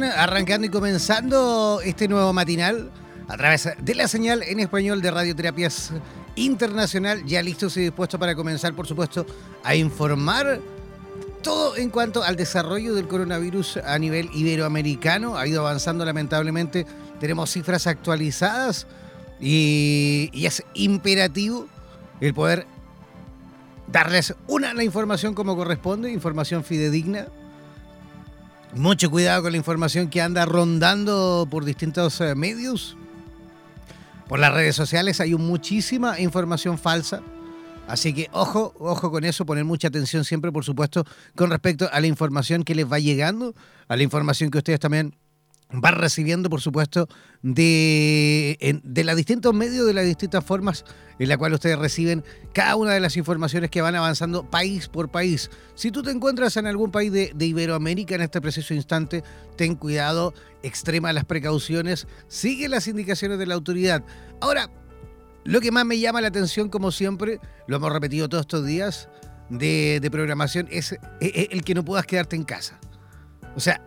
Arrancando y comenzando este nuevo matinal a través de la señal en español de Radioterapias Internacional, ya listos y dispuestos para comenzar, por supuesto, a informar todo en cuanto al desarrollo del coronavirus a nivel iberoamericano. Ha ido avanzando lamentablemente, tenemos cifras actualizadas y, y es imperativo el poder darles una la información como corresponde, información fidedigna, mucho cuidado con la información que anda rondando por distintos eh, medios. Por las redes sociales hay muchísima información falsa. Así que ojo, ojo con eso, poner mucha atención siempre, por supuesto, con respecto a la información que les va llegando, a la información que ustedes también va recibiendo, por supuesto, de, de los distintos medios, de las distintas formas en la cual ustedes reciben cada una de las informaciones que van avanzando país por país. Si tú te encuentras en algún país de, de Iberoamérica en este preciso instante, ten cuidado, extrema las precauciones, sigue las indicaciones de la autoridad. Ahora, lo que más me llama la atención, como siempre, lo hemos repetido todos estos días de, de programación, es el que no puedas quedarte en casa. O sea,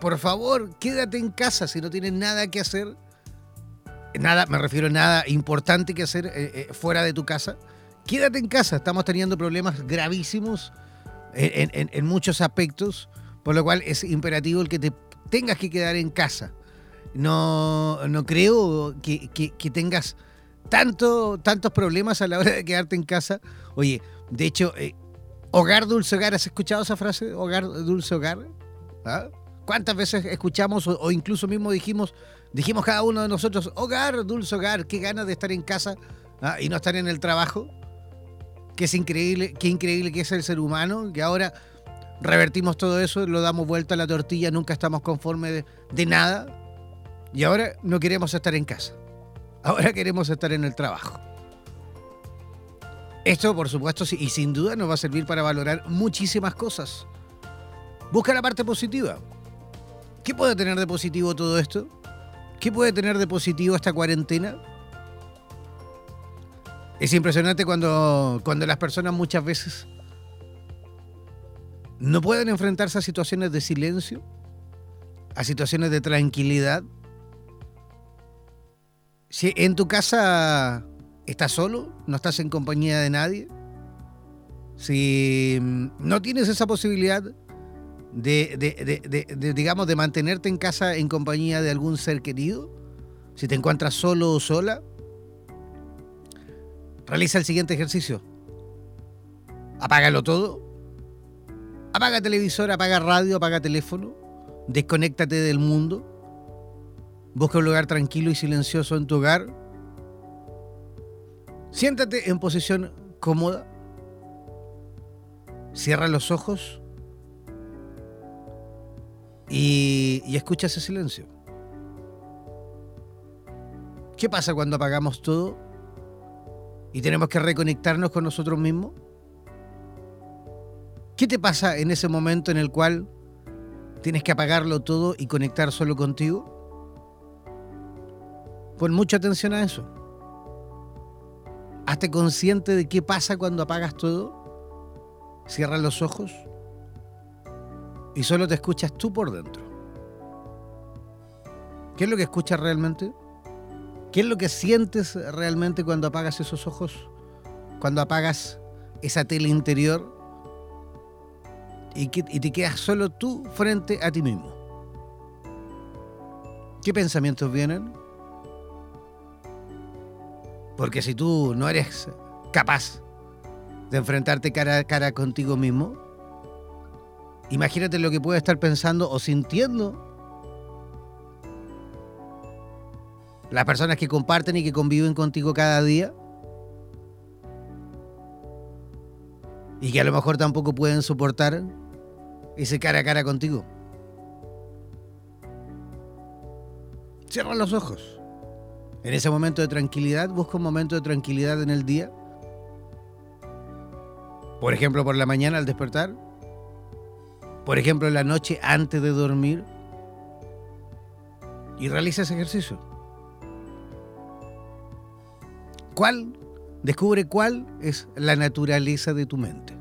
por favor, quédate en casa si no tienes nada que hacer. Nada, me refiero a nada importante que hacer eh, eh, fuera de tu casa. Quédate en casa. Estamos teniendo problemas gravísimos en, muchos aspectos, por lo cual es imperativo el que te tengas que quedar en casa. No, no creo que, tengas tanto, tantos problemas a la hora de quedarte en casa. Oye, de hecho, eh, hogar, dulce hogar, ¿has escuchado esa frase? Hogar, dulce hogar. ¿Ah? ¿Cuántas veces escuchamos o, incluso mismo dijimos, dijimos cada uno de nosotros, hogar, dulce hogar, qué ganas de estar en casa ¿ah? y no estar en el trabajo? Qué es increíble, qué increíble que es el ser humano, que ahora revertimos todo eso, lo damos vuelta a la tortilla, nunca estamos conformes de, nada y ahora no queremos estar en casa. Ahora queremos estar en el trabajo. Esto, por supuesto, y sin duda nos va a servir para valorar muchísimas cosas. Busca la parte positiva. ¿Qué puede tener de positivo todo esto? ¿Qué puede tener de positivo esta cuarentena? Es impresionante cuando, cuando las personas muchas veces no pueden enfrentarse a situaciones de silencio, a situaciones de tranquilidad. Si en tu casa estás solo, no estás en compañía de nadie, Si no tienes esa posibilidad de, digamos, de mantenerte en casa en compañía de algún ser querido, si te encuentras solo o sola, realiza el siguiente ejercicio. Apágalo todo. Apaga televisor, apaga radio, apaga teléfono. Desconéctate del mundo. Busca un lugar tranquilo y silencioso en tu hogar. Siéntate en posición cómoda. Cierra los ojos y, escucha ese silencio. ¿Qué pasa cuando apagamos todo y tenemos que reconectarnos con nosotros mismos? ¿Qué te pasa en ese momento en el cual tienes que apagarlo todo y conectar solo contigo? Pon mucha atención a eso. Hazte consciente de qué pasa cuando apagas todo. Cierra los ojos y solo te escuchas tú por dentro. ¿Qué es lo que escuchas realmente? ¿Qué es lo que sientes realmente cuando apagas esos ojos? Cuando apagas esa tele interior y, te quedas solo tú frente a ti mismo. ¿Qué pensamientos vienen? Porque si tú no eres capaz de enfrentarte cara a cara contigo mismo, imagínate lo que puede estar pensando o sintiendo las personas que comparten y que conviven contigo cada día. Y que a lo mejor tampoco pueden soportar ese cara a cara contigo. Cierra los ojos. En ese momento de tranquilidad, busca un momento de tranquilidad en el día. Por ejemplo, por la mañana al despertar. Por ejemplo, la noche antes de dormir. Y realiza ese ejercicio. ¿Cuál? Descubre cuál es la naturaleza de tu mente.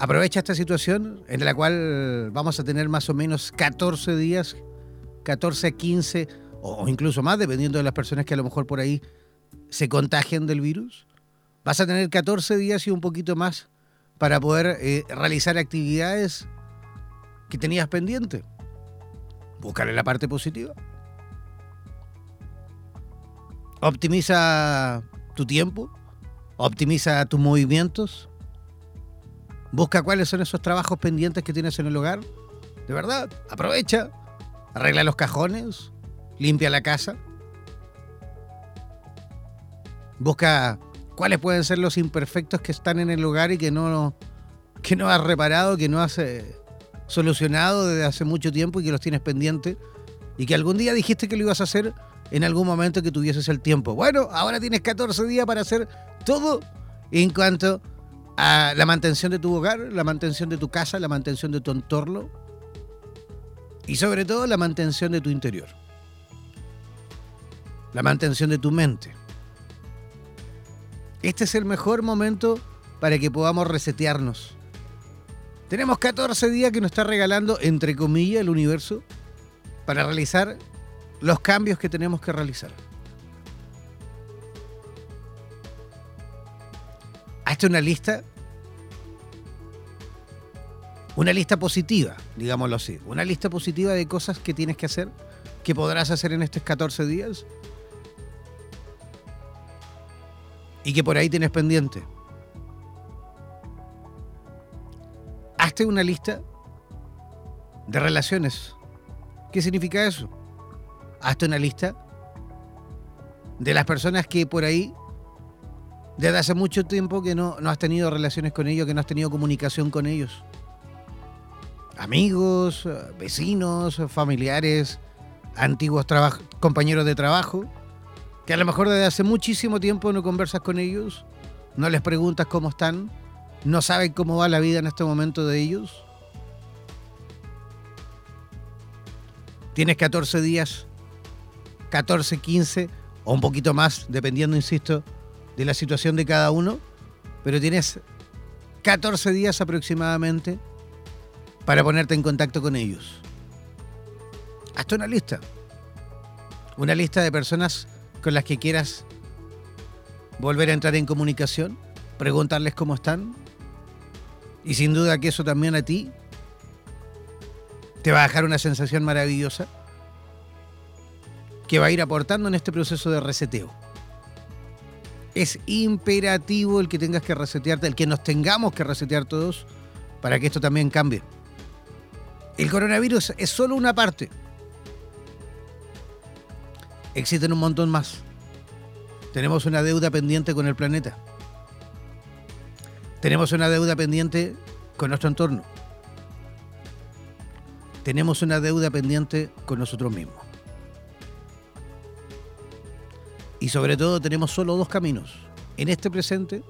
Aprovecha esta situación en la cual vamos a tener más o menos 14 días, 14 a 15 o incluso más, dependiendo de las personas que a lo mejor por ahí se contagien del virus. Vas a tener 14 días y un poquito más para poder eh, realizar actividades que tenías pendiente. Búscale la parte positiva. Optimiza tu tiempo, optimiza tus movimientos, Busca cuáles son esos trabajos pendientes que tienes en el hogar. De verdad, aprovecha. Arregla los cajones. Limpia la casa. Busca cuáles pueden ser los imperfectos que están en el hogar y que no, que no has reparado, que no has eh, solucionado desde hace mucho tiempo y que los tienes pendientes. Y que algún día dijiste que lo ibas a hacer en algún momento que tuvieses el tiempo. Bueno, ahora tienes 14 días para hacer todo en cuanto a la mantención de tu hogar, la mantención de tu casa, la mantención de tu entorno y sobre todo la mantención de tu interior. La mantención de tu mente. Este es el mejor momento para que podamos resetearnos. Tenemos 14 días que nos está regalando, entre comillas, el universo para realizar los cambios que tenemos que realizar. Hazte una lista. Una lista positiva, digámoslo así. Una lista positiva de cosas que tienes que hacer, que podrás hacer en estos 14 días. Y que por ahí tienes pendiente. Hazte una lista de relaciones. ¿Qué significa eso? Hazte una lista de las personas que por ahí desde hace mucho tiempo que no, no has tenido relaciones con ellos, que no has tenido comunicación con ellos. Amigos, vecinos, familiares, antiguos compañeros de trabajo, que a lo mejor desde hace muchísimo tiempo no conversas con ellos, no les preguntas cómo están, no saben cómo va la vida en este momento de ellos. Tienes 14 días, 14, 15 o un poquito más, dependiendo, insisto, de la situación de cada uno, pero tienes 14 días aproximadamente para ponerte en contacto con ellos. Hasta una lista. Una lista de personas con las que quieras volver a entrar en comunicación, preguntarles cómo están. Y sin duda que eso también a ti te va a dejar una sensación maravillosa que va a ir aportando en este proceso de reseteo. Es imperativo el que tengas que resetearte, el que nos tengamos que resetear todos para que esto también cambie. El coronavirus es solo una parte. Existen un montón más. Tenemos una deuda pendiente con el planeta. Tenemos una deuda pendiente con nuestro entorno. Tenemos una deuda pendiente con nosotros mismos. Y sobre todo tenemos solo dos caminos. En este presente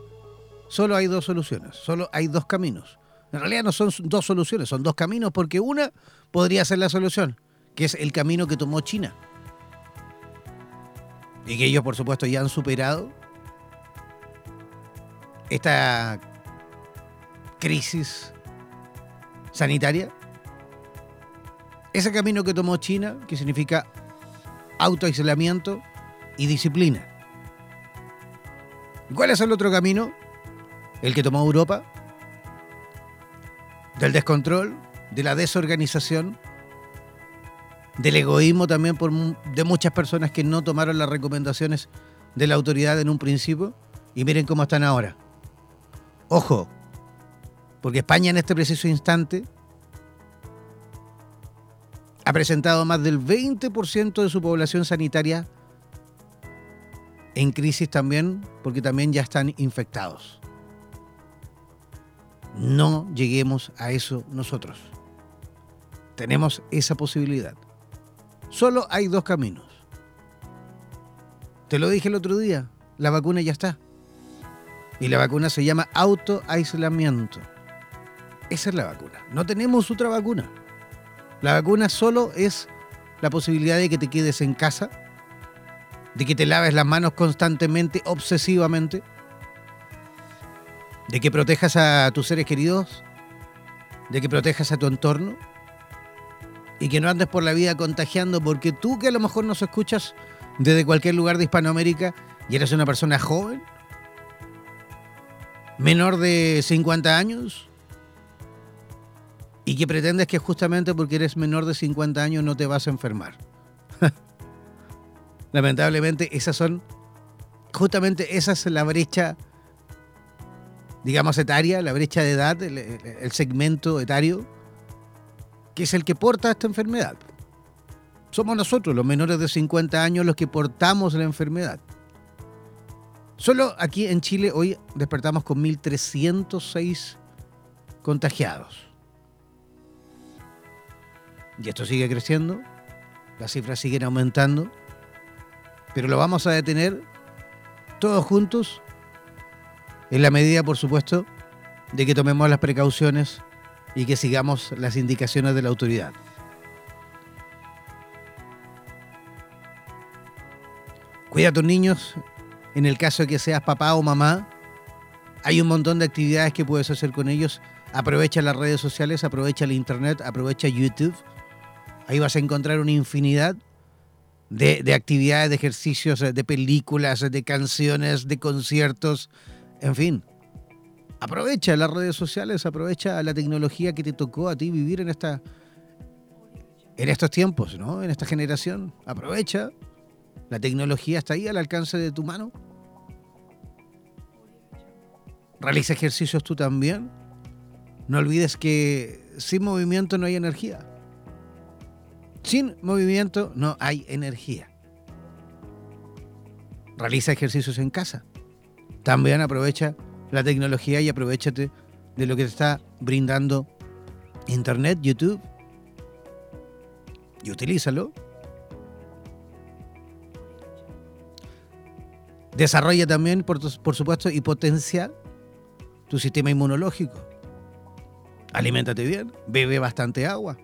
solo hay dos soluciones, solo hay dos caminos. En realidad no son dos soluciones, son dos caminos porque una podría ser la solución, que es el camino que tomó China. Y que ellos por supuesto ya han superado esta crisis sanitaria. Ese camino que tomó China, que significa autoaislamiento y disciplina. ¿Cuál es el otro camino? El que tomó Europa, del descontrol, de la desorganización, del egoísmo también por, de muchas personas que no tomaron las recomendaciones de la autoridad en un principio y miren cómo están ahora. Ojo, porque España en este preciso instante ha presentado más del 20% de su población sanitaria en crisis también, porque también ya están infectados. No lleguemos a eso nosotros. Tenemos esa posibilidad. Solo hay dos caminos. Te lo dije el otro día, la vacuna ya está. Y la vacuna se llama autoaislamiento. Esa es la vacuna. No tenemos otra vacuna. La vacuna solo es la posibilidad de que te quedes en casa, de que te laves las manos constantemente, obsesivamente, de que protejas a tus seres queridos, de que protejas a tu entorno y que no andes por la vida contagiando porque tú que a lo mejor nos escuchas desde cualquier lugar de Hispanoamérica y eres una persona joven, menor de 50 años, y que pretendes que justamente porque eres menor de 50 años no te vas a enfermar. Lamentablemente esas son, justamente esa es la brecha digamos, etaria, la brecha de edad, el, segmento etario, que es el que porta esta enfermedad. Somos nosotros, los menores de 50 años, los que portamos la enfermedad. Solo aquí en Chile hoy despertamos con 1.306 contagiados. Y esto sigue creciendo, las cifras siguen aumentando, pero lo vamos a detener todos juntos en la medida, por supuesto, de que tomemos las precauciones y que sigamos las indicaciones de la autoridad. Cuida a tus niños, en el caso de que seas papá o mamá, hay un montón de actividades que puedes hacer con ellos. Aprovecha las redes sociales, aprovecha el internet, aprovecha YouTube. Ahí vas a encontrar una infinidad de, de actividades, de ejercicios, de películas, de canciones, de conciertos, en fin, aprovecha las redes sociales, aprovecha la tecnología que te tocó a ti vivir en esta en estos tiempos, ¿no? En esta generación. Aprovecha. La tecnología está ahí al alcance de tu mano. Realiza ejercicios tú también. No olvides que sin movimiento no hay energía. Sin movimiento no hay energía. Realiza ejercicios en casa. También aprovecha la tecnología y aprovechate de lo que te está brindando Internet, YouTube. Y utilízalo. Desarrolla también, por, supuesto, y potencia tu sistema inmunológico. Aliméntate bien, bebe bastante agua.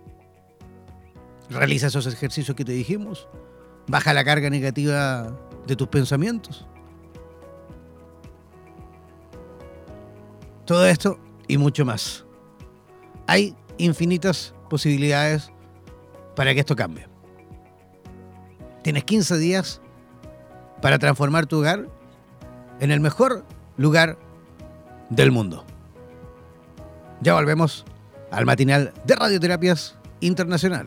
Realiza esos ejercicios que te dijimos. Baja la carga negativa de tus pensamientos. Todo esto y mucho más. Hay infinitas posibilidades para que esto cambie. Tienes 15 días para transformar tu hogar en el mejor lugar del mundo. Ya volvemos al matinal de Radioterapias Internacional.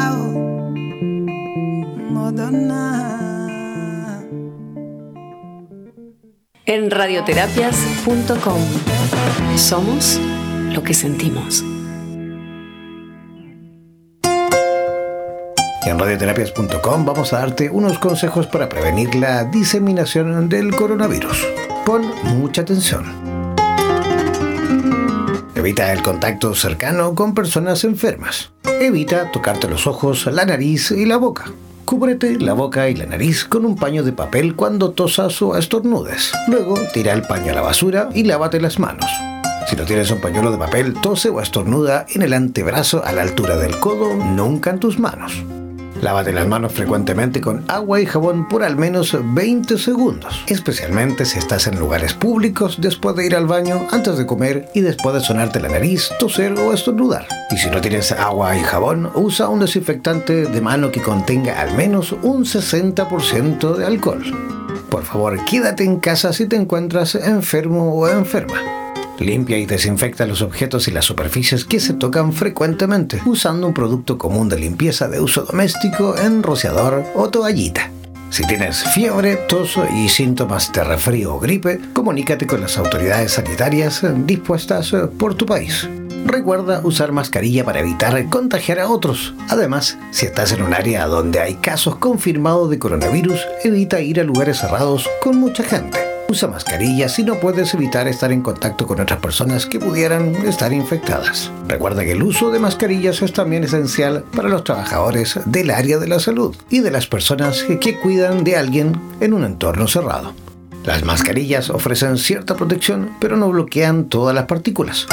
En radioterapias.com somos lo que sentimos. En radioterapias.com vamos a darte unos consejos para prevenir la diseminación del coronavirus. Pon mucha atención. Evita el contacto cercano con personas enfermas. Evita tocarte los ojos, la nariz y la boca. Cúbrete la boca y la nariz con un paño de papel cuando tosas o estornudes. Luego, tira el paño a la basura y lávate las manos. Si no tienes un pañuelo de papel, tose o estornuda en el antebrazo a la altura del codo, nunca en tus manos. Lávate las manos frecuentemente con agua y jabón por al menos 20 segundos, especialmente si estás en lugares públicos después de ir al baño, antes de comer y después de sonarte la nariz, toser o estornudar. Y si no tienes agua y jabón, usa un desinfectante de mano que contenga al menos un 60% de alcohol. Por favor, quédate en casa si te encuentras enfermo o enferma. Limpia y desinfecta los objetos y las superficies que se tocan frecuentemente usando un producto común de limpieza de uso doméstico en rociador o toallita. Si tienes fiebre, tos y síntomas de resfrío o gripe, comunícate con las autoridades sanitarias dispuestas por tu país. Recuerda usar mascarilla para evitar contagiar a otros. Además, si estás en un área donde hay casos confirmados de coronavirus, evita ir a lugares cerrados con mucha gente. Usa mascarilla si no puedes evitar estar en contacto con otras personas que pudieran estar infectadas. Recuerda que el uso de mascarillas es también esencial para los trabajadores del área de la salud y de las personas que cuidan de alguien en un entorno cerrado. Las mascarillas ofrecen cierta protección, pero no bloquean todas las partículas.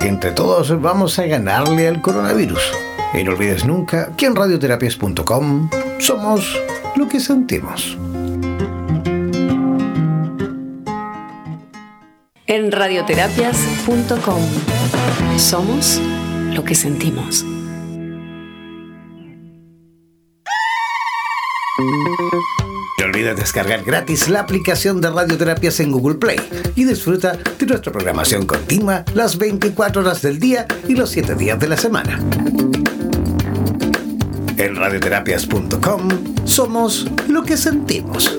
Entre todos vamos a ganarle al coronavirus. Y no olvides nunca que en radioterapias.com somos lo que sentimos. En radioterapias.com somos lo que sentimos. No olvides descargar gratis la aplicación de Radioterapias en Google Play y disfruta de nuestra programación continua las 24 horas del día y los 7 días de la semana. En radioterapias.com somos lo que sentimos.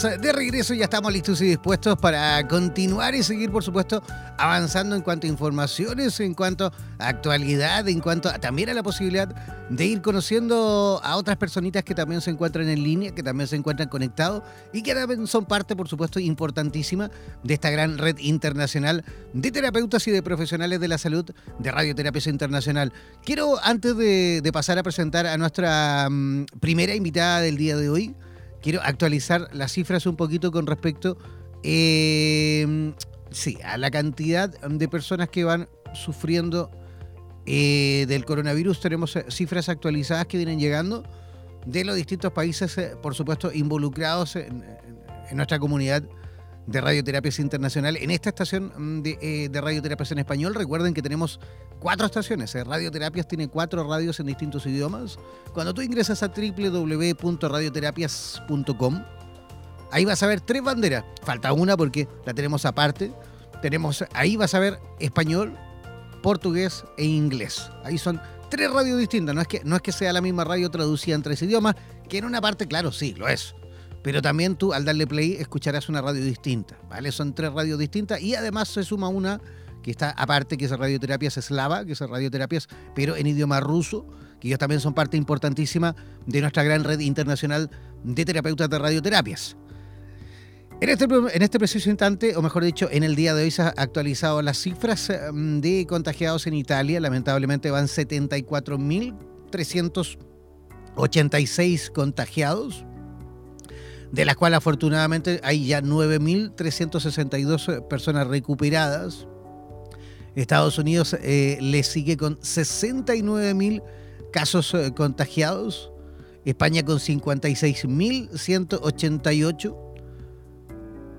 De regreso, ya estamos listos y dispuestos para continuar y seguir, por supuesto, avanzando en cuanto a informaciones, en cuanto a actualidad, en cuanto a, también a la posibilidad de ir conociendo a otras personitas que también se encuentran en línea, que también se encuentran conectados y que también son parte, por supuesto, importantísima de esta gran red internacional de terapeutas y de profesionales de la salud de Radioterapias Internacional. Quiero, antes de, pasar a presentar a nuestra mm, primera invitada del día de hoy, quiero actualizar las cifras un poquito con respecto eh, sí, a la cantidad de personas que van sufriendo eh, del coronavirus. Tenemos eh, cifras actualizadas que vienen llegando de los distintos países, por supuesto, involucrados en, nuestra comunidad de Radioterapias Internacional. En esta estación mm, de, de, Radioterapias en Español, recuerden que tenemos cuatro estaciones. Radioterapias tiene cuatro radios en distintos idiomas. Cuando tú ingresas a www.radioterapias.com, ahí vas a ver tres banderas. Falta una porque la tenemos aparte. Tenemos, ahí vas a ver español, portugués e inglés. Ahí son tres radios distintas. No es que, no es que sea la misma radio traducida en tres idiomas, que en una parte, claro, sí, lo es. Pero también tú al darle play escucharás una radio distinta, ¿vale? Son tres radios distintas y además se suma una que está aparte, que es Radioterapias Eslava, que es Radioterapias, pero en idioma ruso, que ellos también son parte importantísima de nuestra gran red internacional de terapeutas de radioterapias. En este, en este preciso instante, o mejor dicho, en el día de hoy se han actualizado las cifras mm, de contagiados en Italia. Lamentablemente van 74.386 contagiados, de las cuales afortunadamente hay ya 9.362 personas recuperadas. Estados Unidos eh, le sigue con 69.000 casos eh, contagiados. España con 56.188.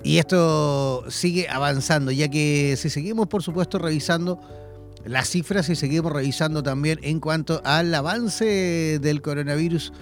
Y esto sigue avanzando, ya que si seguimos, por supuesto, revisando las cifras y seguimos revisando también en cuanto al avance del coronavirus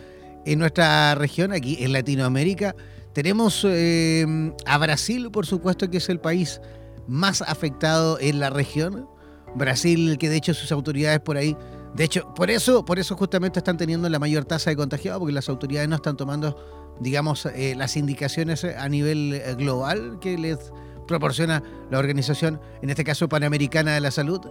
en nuestra región, aquí en Latinoamérica, tenemos eh, a Brasil, por supuesto, que es el país más afectado en la región. Brasil, que de hecho sus autoridades por ahí, de hecho, por eso, por eso justamente están teniendo la mayor tasa de contagiados, porque las autoridades no están tomando, digamos, eh, las indicaciones a nivel eh, global que les proporciona la organización, en este caso Panamericana de la Salud,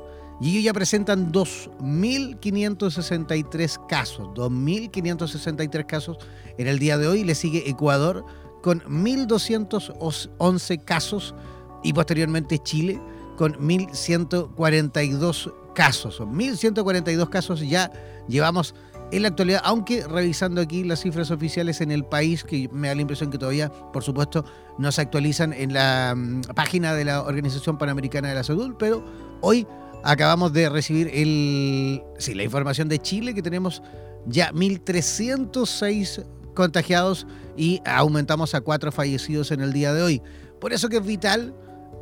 y ellos ya presentan 2.563 casos, 2.563 casos en el día de hoy, le sigue Ecuador con 1.211 casos y posteriormente Chile con 1.142 casos. Son 1.142 casos ya llevamos en la actualidad, aunque revisando aquí las cifras oficiales en el país, que me da la impresión que todavía, por supuesto, no se actualizan en la mm, página de la Organización Panamericana de la Salud, pero hoy acabamos de recibir el, sí, la información de Chile, que tenemos ya 1.306 contagiados y aumentamos a cuatro fallecidos en el día de hoy. Por eso que es vital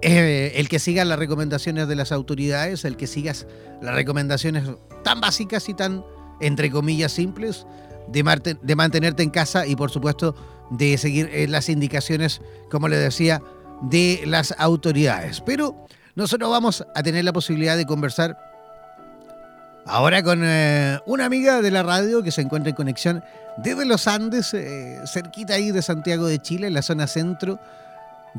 eh, el que sigas las recomendaciones de las autoridades, el que sigas las recomendaciones tan básicas y tan, entre comillas, simples de, de mantenerte en casa y, por supuesto, de seguir eh, las indicaciones, como le decía, de las autoridades. Pero nosotros vamos a tener la posibilidad de conversar ahora con eh, una amiga de la radio que se encuentra en conexión desde los Andes, cerquita ahí de Santiago de Chile, en la zona centro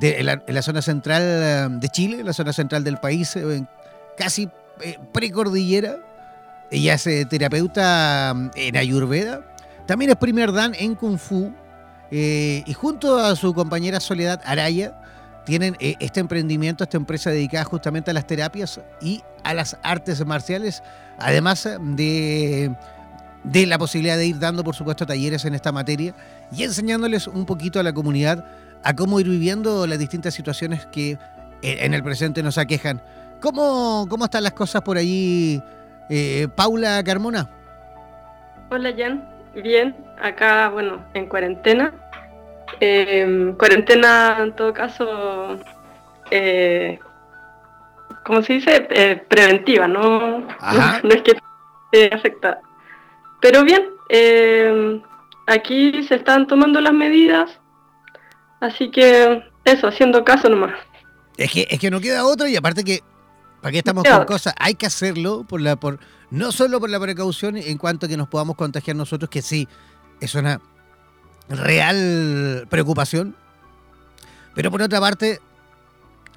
en, la, zona central eh, de Chile, en la zona central del país, eh, casi eh, precordillera. Ella es terapeuta en Ayurveda. También es primer dan en Kung Fu. y junto a su compañera Soledad Araya, tienen este emprendimiento, esta empresa dedicada justamente a las terapias y a las artes marciales, además de, de la posibilidad de ir dando, por supuesto, talleres en esta materia y enseñándoles un poquito a la comunidad a cómo ir viviendo las distintas situaciones que en el presente nos aquejan. ¿Cómo, cómo están las cosas por allí, eh, Paula Carmona? Hola, Jan. Bien, acá, bueno, en cuarentena. Em, cuarentena, en todo caso, eh, ¿cómo se dice? Eh, preventiva, ¿no? No, es que eh, afecta. Pero bien, em, aquí se están tomando las medidas Así que eso, haciendo caso nomás. Es que, es que no queda otra y aparte que, ¿para qué estamos con cosas? Hay que hacerlo por la, por, no solo por la precaución en cuanto a que nos podamos contagiar nosotros, que sí, es una real preocupación, Pero por otra parte,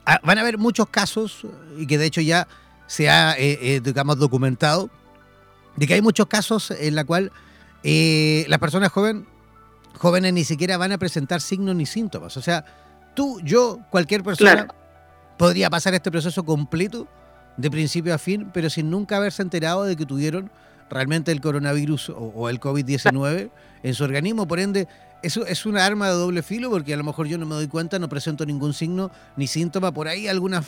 ah, van a haber muchos casos, y que de hecho ya se ha, eh, eh, digamos, documentado, de que hay muchos casos en la cual eh, las personas joven, jóvenes ni siquiera van a presentar signos ni síntomas. O sea, tú, yo, cualquier persona podría pasar este proceso completo de principio a fin, pero sin nunca haberse enterado de que tuvieron realmente el coronavirus o, el COVID-19 en su organismo. Por ende, eso es una arma de doble filo porque a lo mejor yo no me doy cuenta, no presento ningún signo ni síntoma. Por ahí alguna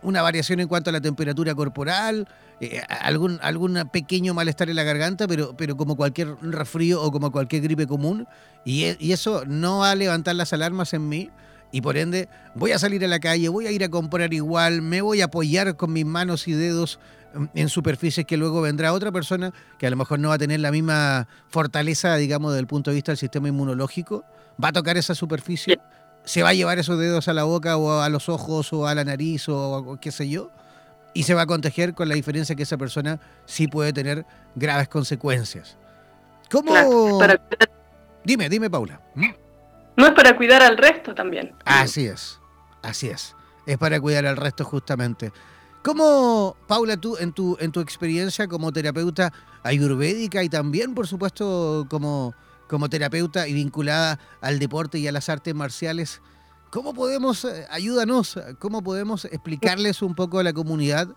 una variación en cuanto a la temperatura corporal, eh, algún, algún pequeño malestar en la garganta, pero, pero como cualquier resfrío o como cualquier gripe común. Y, y eso no va a levantar las alarmas en mí y por ende voy a salir a la calle, voy a ir a comprar igual, me voy a apoyar con mis manos y dedos mm, en superficies que luego vendrá otra persona que a lo mejor no va a tener la misma fortaleza, digamos, desde el punto de vista del sistema inmunológico, va a tocar esa superficie, se va a llevar esos dedos a la boca o a los ojos o a la nariz o qué sé yo, y se va a contagiar con la diferencia que esa persona sí puede tener graves consecuencias. ¿Cómo? Dime, dime, Paula. ¿Mm? No es para cuidar al resto también. Así es, así es. Es para cuidar al resto justamente. ¿Cómo, Paula, tú en tu, en tu experiencia como terapeuta ayurvédica y también, por supuesto, como, como terapeuta y vinculada al deporte y a las artes marciales, cómo podemos, eh, ayúdanos, cómo podemos explicarles un poco a la comunidad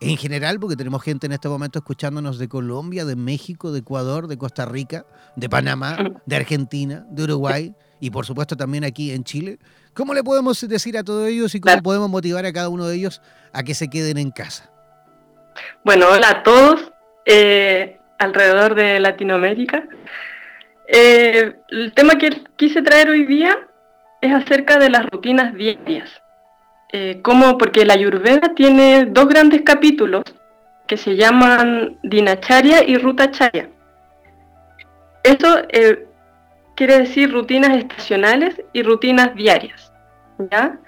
en general, porque tenemos gente en este momento escuchándonos de Colombia, de México, de Ecuador, de Costa Rica, de Panamá, de Argentina, de Uruguay, y por supuesto también aquí en Chile. ¿Cómo le podemos decir a todos ellos y cómo podemos motivar a cada uno de ellos a que se queden en casa? Bueno, hola a todos eh, alrededor de Latinoamérica. Eh, el tema que quise traer hoy día es acerca de las rutinas diarias. Eh, como porque la Ayurveda tiene dos grandes capítulos que se llaman Dinacharya y Rutacharya. Eso eh, quiere decir rutinas estacionales y rutinas diarias. ¿ya?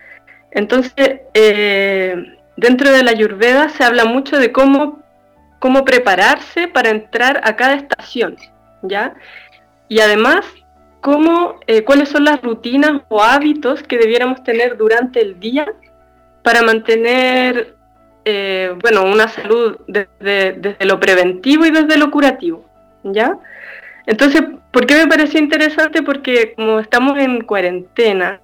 Entonces, eh, dentro de la Ayurveda se habla mucho de cómo, cómo prepararse para entrar a cada estación. ¿ya? Y además, cómo, eh, cuáles son las rutinas o hábitos que debiéramos tener durante el día para mantener eh, bueno, una salud desde, desde lo preventivo y desde lo curativo. ¿ya? Entonces, ¿por qué me pareció interesante? Porque como estamos en cuarentena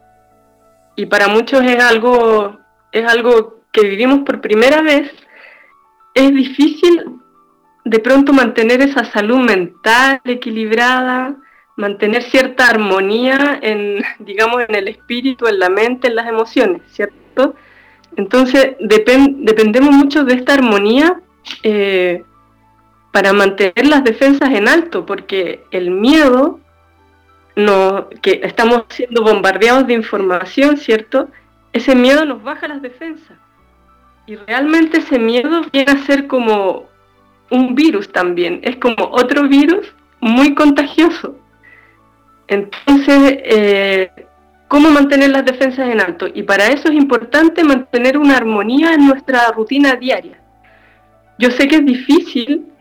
y para muchos es algo, es algo que vivimos por primera vez, es difícil de pronto mantener esa salud mental equilibrada, mantener cierta armonía en, digamos, en el espíritu, en la mente, en las emociones, ¿cierto? Entonces, dependemos mucho de esta armonía eh, para mantener las defensas en alto, porque el miedo, no, que estamos siendo bombardeados de información, ¿cierto? Ese miedo nos baja las defensas. Y realmente ese miedo viene a ser como un virus también, es como otro virus muy contagioso. Entonces, eh, ¿cómo mantener las defensas en alto? Y para eso es importante mantener una armonía en nuestra rutina diaria. Yo sé que es difícil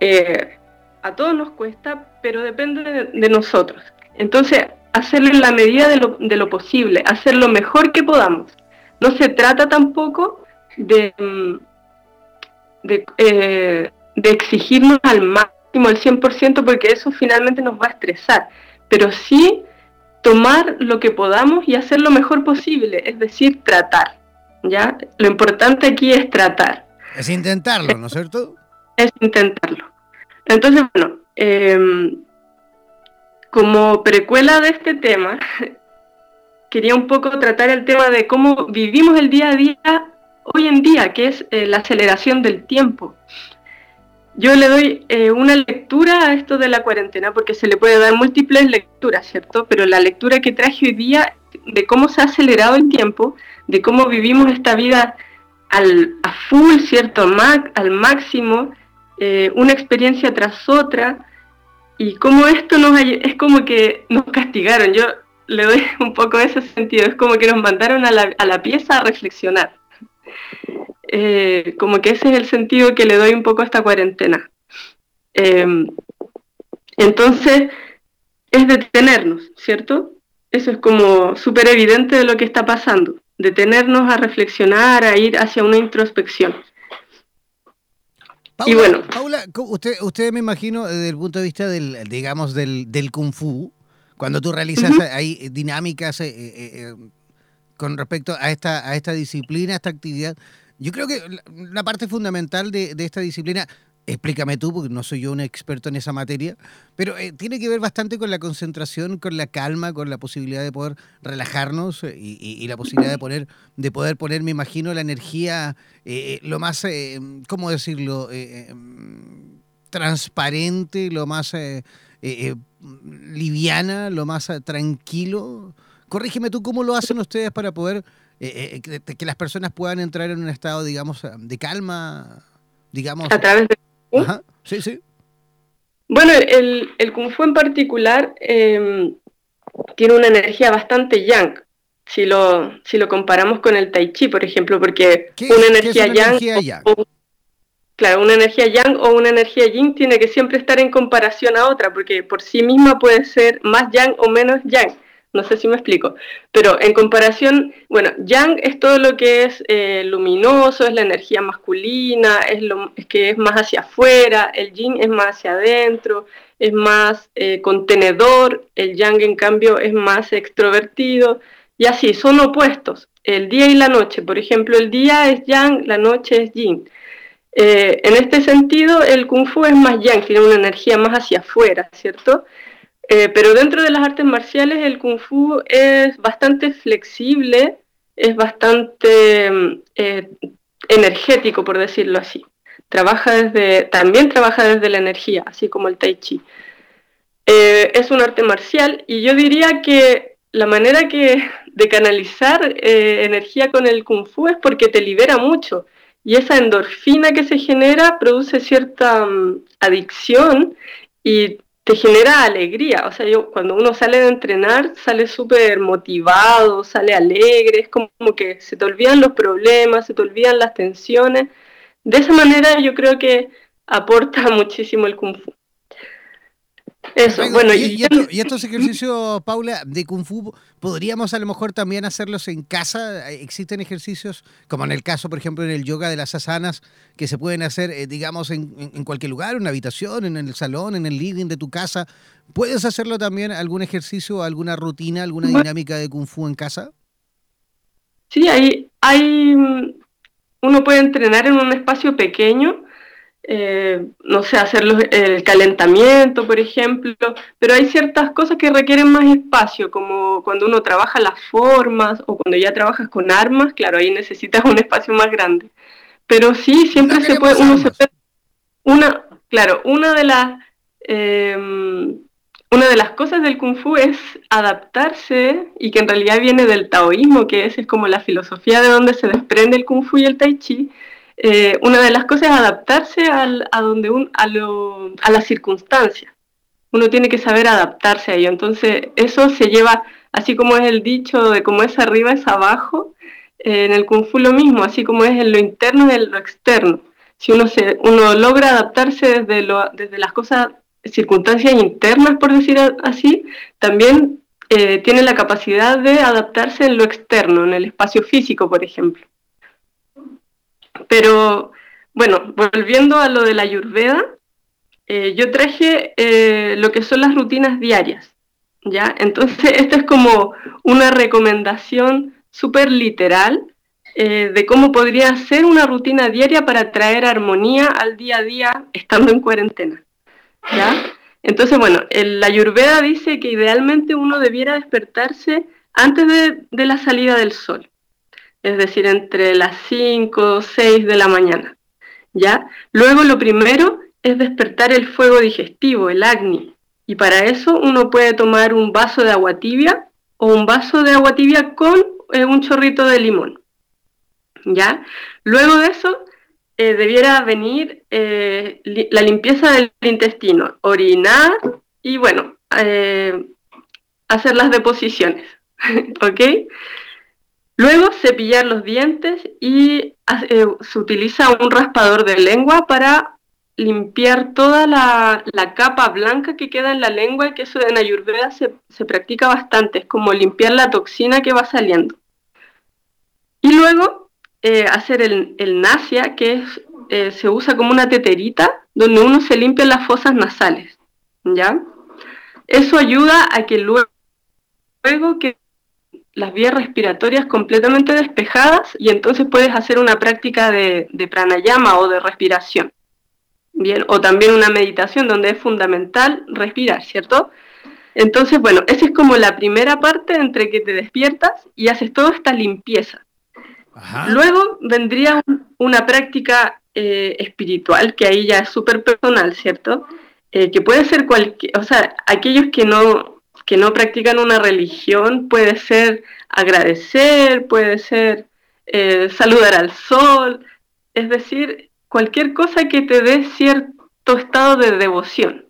eh, a todos nos cuesta, pero depende de, nosotros. Entonces, hacerlo en la medida de lo, de lo, posible, hacer lo mejor que podamos. No se trata tampoco de, mm, eh, de, exigirnos al máximo, el 100%, porque eso finalmente nos va a estresar, pero sí tomar lo que podamos y hacer lo mejor posible, es decir, tratar. ¿ya? Lo importante aquí es tratar. Es intentarlo, ¿no es cierto? Es intentarlo. Entonces, bueno, em, como precuela de este tema, quería un poco tratar el tema de cómo vivimos el día a día hoy en día, que es eh, la aceleración del tiempo. Yo le doy eh, una lectura a esto de la cuarentena porque se le puede dar múltiples lecturas, ¿cierto? Pero la lectura que traje hoy día de cómo se ha acelerado el tiempo, de cómo vivimos esta vida al, a full, ¿cierto? al máximo, eh, una experiencia tras otra, y como esto nos es como que nos castigaron, yo le doy un poco ese sentido, es como que nos mandaron a la, a la pieza a reflexionar. Eh, como que ese es el sentido que le doy un poco a esta cuarentena. Em, entonces, es detenernos, ¿cierto? eso es como súper evidente de lo que está pasando, detenernos a reflexionar, a ir hacia una introspección. Paula, y bueno, Paula, usted, usted me imagino desde el punto de vista del, digamos, del, del kung fu, cuando tú realizas ahí dinámicas eh, eh, eh, con respecto a esta, a esta disciplina, a esta actividad, yo creo que la parte fundamental de, de esta disciplina, explícame tú, porque no soy yo un experto en esa materia, pero eh, tiene que ver bastante con la concentración, con la calma, con la posibilidad de poder relajarnos eh, y, la posibilidad de poner, de poder poner, me imagino, la energía eh, lo más, ¿cómo decirlo? transparente, lo más liviana, lo más tranquilo. Corrígeme tú, ¿cómo lo hacen ustedes para poder que las personas puedan entrar en un estado, digamos, de calma, digamos? A través de Sí, sí. Bueno, el, el Kung Fu en particular em, tiene una energía bastante yang, si lo, si lo comparamos con el Tai Chi, por ejemplo, porque una energía, yang, claro, una energía yang o una energía yin tiene que siempre estar en comparación a otra, porque por sí misma puede ser más yang o menos yang. No sé si me explico. Pero en comparación, bueno, Yang es todo lo que es eh, luminoso, es la energía masculina, es, lo, es que es más hacia afuera, el Yin es más hacia adentro, es más eh, contenedor, el Yang en cambio es más extrovertido, y así, son opuestos. El día y la noche, por ejemplo, el día es Yang, la noche es Yin. Eh, en este sentido, el Kung Fu es más Yang, tiene una energía más hacia afuera, ¿cierto? Eh, pero dentro de las artes marciales el kung fu es bastante flexible, es bastante mm, eh, energético, por decirlo así. Trabaja desde, también trabaja desde la energía, así como el tai chi. Eh, es un arte marcial y yo diría que la manera que, de canalizar energía con el kung fu es porque te libera mucho y esa endorfina que se genera produce cierta mm, adicción y te genera alegría. O sea, yo cuando uno sale de entrenar, sale súper motivado, sale alegre, es como que se te olvidan los problemas, se te olvidan las tensiones. De esa manera yo creo que aporta muchísimo el kung fu. Eso, bueno, y, estos ejercicios, Paula, de Kung Fu, ¿podríamos a lo mejor también hacerlos en casa? ¿Existen ejercicios, como en el caso, por ejemplo, en el yoga de las asanas, que se pueden hacer, eh, digamos, en, cualquier lugar, en una habitación, en el salón, en el living de tu casa? ¿Puedes hacerlo también, algún ejercicio, alguna rutina, alguna dinámica de Kung Fu en casa? Sí, hay, hay, uno puede entrenar en un espacio pequeño eh, no sé, hacer el calentamiento, por ejemplo, pero hay ciertas cosas que requieren más espacio, como cuando uno trabaja las formas o cuando ya trabajas con armas, claro, ahí necesitas un espacio más grande. Pero sí, siempre se puede, uno se una, claro, una de las em, una de las cosas del kung fu es adaptarse y que en realidad viene del taoísmo, que es, es como la filosofía de donde se desprende el kung fu y el tai chi, eh, una de las cosas es adaptarse a, donde un, a, lo, a las circunstancias. Uno tiene que saber adaptarse a ello. Entonces, eso se lleva, así como es el dicho de cómo es arriba es abajo, eh, en el Kung lo mismo, así como es en lo interno en lo externo. Si uno, se, uno logra adaptarse desde, lo, desde las cosas, circunstancias internas, por decir así, también eh, tiene la capacidad de adaptarse en lo externo, en el espacio físico, por ejemplo. Pero bueno, volviendo a lo de la Ayurveda, eh, yo traje eh, lo que son las rutinas diarias, ¿ya? Entonces, esto es como una recomendación súper literal eh, de cómo podría ser una rutina diaria para traer armonía al día a día estando en cuarentena, ¿ya? Entonces, bueno, la Ayurveda dice que idealmente uno debiera despertarse antes de la salida del sol es decir, entre las 5 o 6 de la mañana. ¿ya? Luego lo primero es despertar el fuego digestivo, el agni, y para eso uno puede tomar un vaso de agua tibia o un vaso de agua tibia con eh, un chorrito de limón. ¿ya? Luego de eso eh, debiera venir eh, la limpieza del intestino, orinar y bueno, hacer las deposiciones. ¿Ok? Luego cepillar los dientes y eh, se utiliza un raspador de lengua para limpiar toda la, capa blanca que queda en la lengua, que eso en Ayurveda se, se practica bastante, es como limpiar la toxina que va saliendo. Y luego eh, hacer el, el nasia, que eh, se usa como una teterita, donde uno se limpia las fosas nasales, ¿ya? Eso ayuda a que luego, luego que las vías respiratorias completamente despejadas y entonces puedes hacer una práctica de, de pranayama o de respiración. Bien, o también una meditación donde es fundamental respirar, ¿cierto? Entonces, bueno, esa es como la primera parte entre que te despiertas y haces toda esta limpieza. Luego vendría una práctica eh, espiritual, que ahí ya es súper personal, ¿cierto? Eh, que puede ser cualquier, o sea, aquellos que no, que no practican una religión, puede ser agradecer, puede ser eh, saludar al sol, es decir, cualquier cosa que te dé cierto estado de devoción.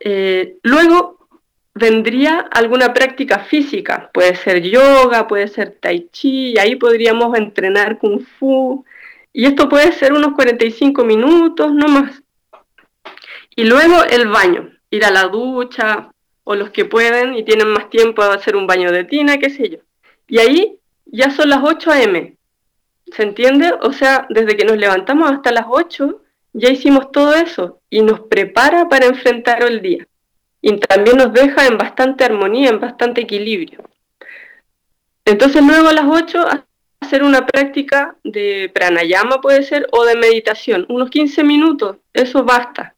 Eh, luego vendría alguna práctica física, puede ser yoga, puede ser tai chi, ahí podríamos entrenar kung fu, y esto puede ser unos 45 minutos, no más. Y luego el baño, ir a la ducha, o los que pueden y tienen más tiempo a hacer un baño de tina, qué sé yo. Y ahí ya son las 8 a.m. ¿Se entiende? O sea, desde que nos levantamos hasta las 8 ya hicimos todo eso y nos prepara para enfrentar el día. Y también nos deja en bastante armonía, en bastante equilibrio. Entonces luego a las 8 hacer una práctica de pranayama puede ser o de meditación, unos 15 minutos, eso basta.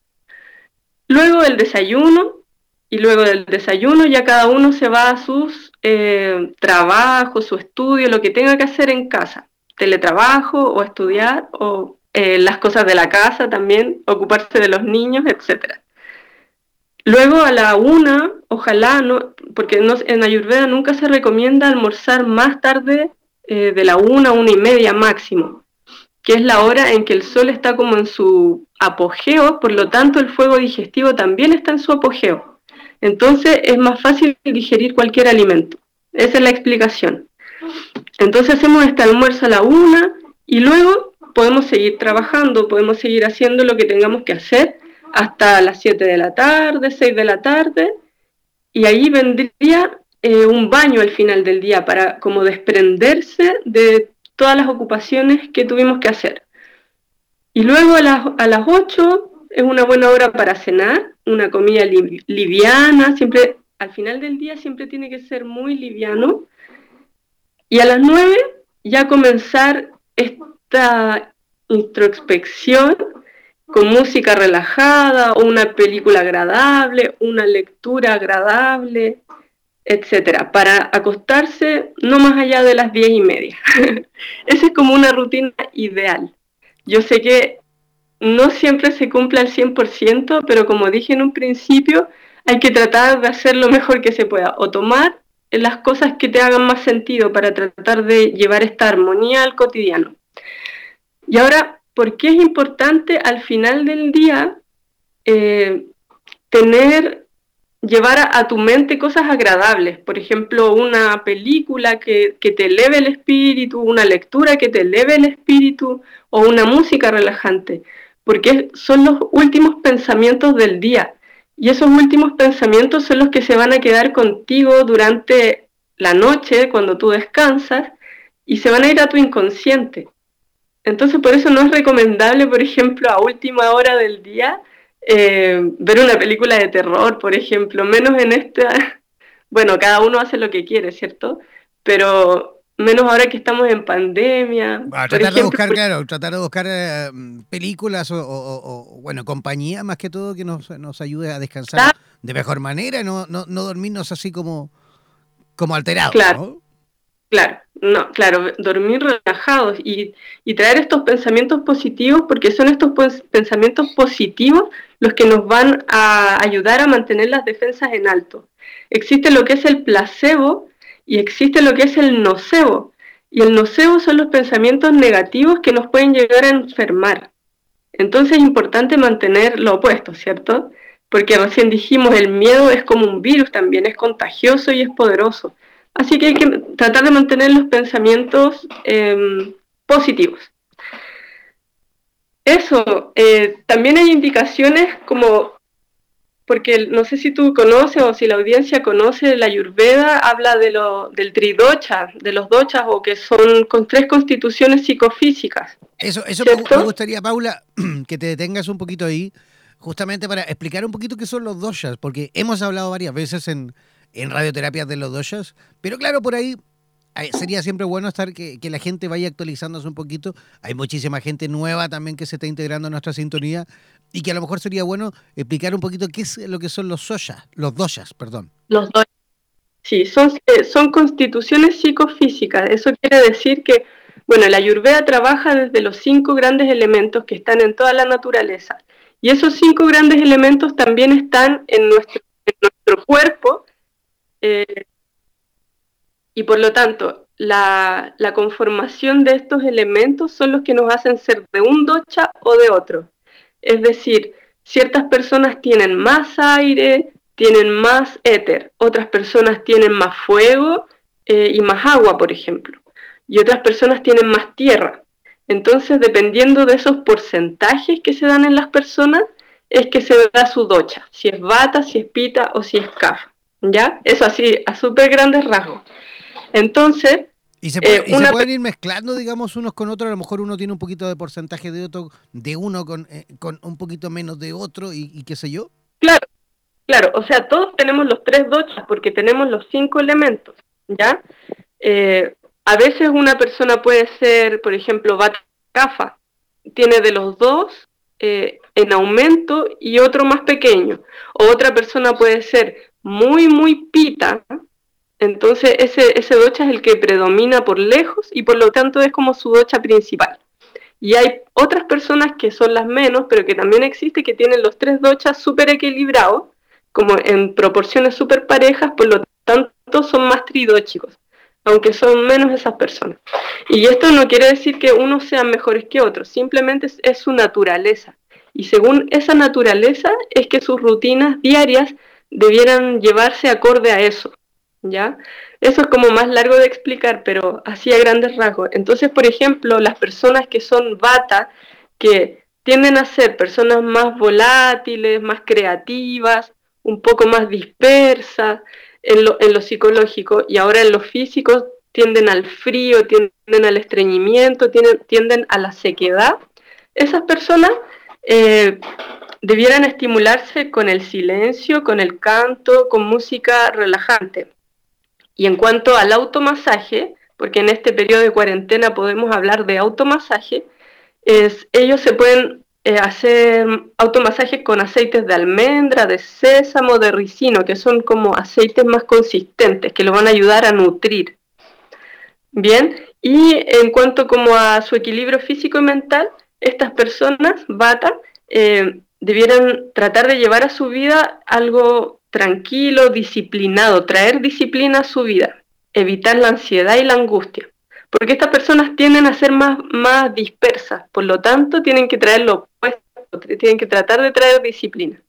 Luego el desayuno, y luego del desayuno ya cada uno se va a sus eh, trabajos, su estudio, lo que tenga que hacer en casa, teletrabajo o estudiar o eh, las cosas de la casa también, ocuparse de los niños, etc. Luego a la una, ojalá, no, porque en Ayurveda nunca se recomienda almorzar más tarde eh, de la una, una y media máximo, que es la hora en que el sol está como en su apogeo, por lo tanto el fuego digestivo también está en su apogeo. Entonces es más fácil digerir cualquier alimento. Esa es la explicación. Entonces hacemos este almuerzo a la una y luego podemos seguir trabajando, podemos seguir haciendo lo que tengamos que hacer hasta las 7 de la tarde, 6 de la tarde, y ahí vendría eh, un baño al final del día para como desprenderse de todas las ocupaciones que tuvimos que hacer. Y luego a las, a las 8 es una buena hora para cenar, una comida liviana, siempre, al final del día siempre tiene que ser muy liviano. Y a las nueve ya comenzar esta introspección con música relajada, o una película agradable, una lectura agradable, etcétera, para acostarse no más allá de las diez y media. Esa es como una rutina ideal. Yo sé que no siempre se cumple al 100%, pero como dije en un principio, hay que tratar de hacer lo mejor que se pueda o tomar las cosas que te hagan más sentido para tratar de llevar esta armonía al cotidiano. Y ahora, ¿por qué es importante al final del día eh, tener, llevar a, tu mente cosas agradables? Por ejemplo, una película que, que te eleve el espíritu, una lectura que te eleve el espíritu o una música relajante porque son los últimos pensamientos del día. Y esos últimos pensamientos son los que se van a quedar contigo durante la noche, cuando tú descansas, y se van a ir a tu inconsciente. Entonces, por eso no es recomendable, por ejemplo, a última hora del día, eh, ver una película de terror, por ejemplo, menos en esta, bueno, cada uno hace lo que quiere, ¿cierto? Pero menos ahora que estamos en pandemia. tratar de buscar, claro, tratar de buscar eh, películas o, bueno, compañía más que todo que nos, nos ayude a descansar de mejor manera, no, no, no dormirnos así como, como alterados. Claro. Claro, no, claro, dormir relajados y, y traer estos pensamientos positivos, porque son estos pensamientos positivos los que nos van a ayudar a mantener las defensas en alto. Existe lo que es el placebo, y existe lo que es el nocebo. Y el nocebo son los pensamientos negativos que nos pueden llegar a enfermar. Entonces es importante mantener lo opuesto, ¿cierto? Porque recién dijimos, el miedo es como un virus también, es contagioso y es poderoso. Así que hay que tratar de mantener los pensamientos em, positivos. eso, eh, también hay indicaciones como, porque no sé si tú conoces o si la audiencia conoce, la Ayurveda habla de lo, del tridocha, de los dochas, o que son con tres constituciones psicofísicas. Eso, eso me gustaría, Paula, que te detengas un poquito ahí, justamente para explicar un poquito qué son los doshas, porque hemos hablado varias veces en, en radioterapias de los doshas, pero claro, por ahí sería siempre bueno estar que, la gente vaya actualizándose un poquito. Hay muchísima gente nueva también que se está integrando a nuestra sintonía y que a lo mejor sería bueno explicar un poquito qué es lo que son los soyas, los doshas, perdón. Los doshas. Sí, son, eh, son constituciones psicofísicas. Eso quiere decir que, bueno, la Ayurveda trabaja desde los cinco grandes elementos que están en toda la naturaleza. Y esos cinco grandes elementos también están en nuestro, nuestro cuerpo. Eh, y por lo tanto, la, conformación de estos elementos son los que nos hacen ser de un docha o de otro. Es decir, ciertas personas tienen más aire, tienen más éter, otras personas tienen más fuego eh, y más agua, por ejemplo, y otras personas tienen más tierra. Entonces, dependiendo de esos porcentajes que se dan en las personas, es que se da su docha, si es bata, si es pita o si es kafa. ¿Ya? Eso así, a súper grandes rasgos. Entonces... ¿Y se, eh, pueden ir mezclando, digamos, unos con otros? A lo mejor uno tiene un poquito de porcentaje de otro, de uno con, eh, con un poquito menos de otro y, qué sé yo. Claro, claro. O sea, todos tenemos los tres dochas porque tenemos los cinco elementos, ¿ya? Eh, a veces una persona puede ser, por ejemplo, cafa, tiene de los dos en aumento y otro más pequeño. O otra persona puede ser muy, muy pita, entonces ese, ese docha es el que predomina por lejos y por lo tanto es como su docha principal. Y hay otras personas que son las menos, pero que también existe, que tienen los tres dochas súper equilibrados, como en proporciones súper parejas, por lo tanto son más tridóchicos, aunque son menos esas personas. Y esto no quiere decir que unos sean mejores que otros, simplemente es su naturaleza. Y según esa naturaleza es que sus rutinas diarias debieran llevarse acorde a eso. ¿Ya? Eso es como más largo de explicar, pero así a grandes rasgos. Entonces, por ejemplo, las personas que son bata, que tienden a ser personas más volátiles, más creativas, un poco más dispersas en lo, en lo psicológico y ahora en lo físico tienden al frío, tienden al estreñimiento, tienden, tienden a la sequedad. Esas personas eh, debieran estimularse con el silencio, con el canto, con música relajante. Y en cuanto al automasaje, porque en este periodo de cuarentena podemos hablar de automasaje, es, ellos se pueden eh, hacer automasajes con aceites de almendra, de sésamo, de ricino, que son como aceites más consistentes, que lo van a ayudar a nutrir. Bien, y en cuanto como a su equilibrio físico y mental, estas personas, bata, eh, debieran tratar de llevar a su vida algo tranquilo, disciplinado, traer disciplina a su vida, evitar la ansiedad y la angustia. Porque estas personas tienden a ser más, más dispersas, por lo tanto tienen que traer lo opuesto, tienen que tratar de traer disciplina.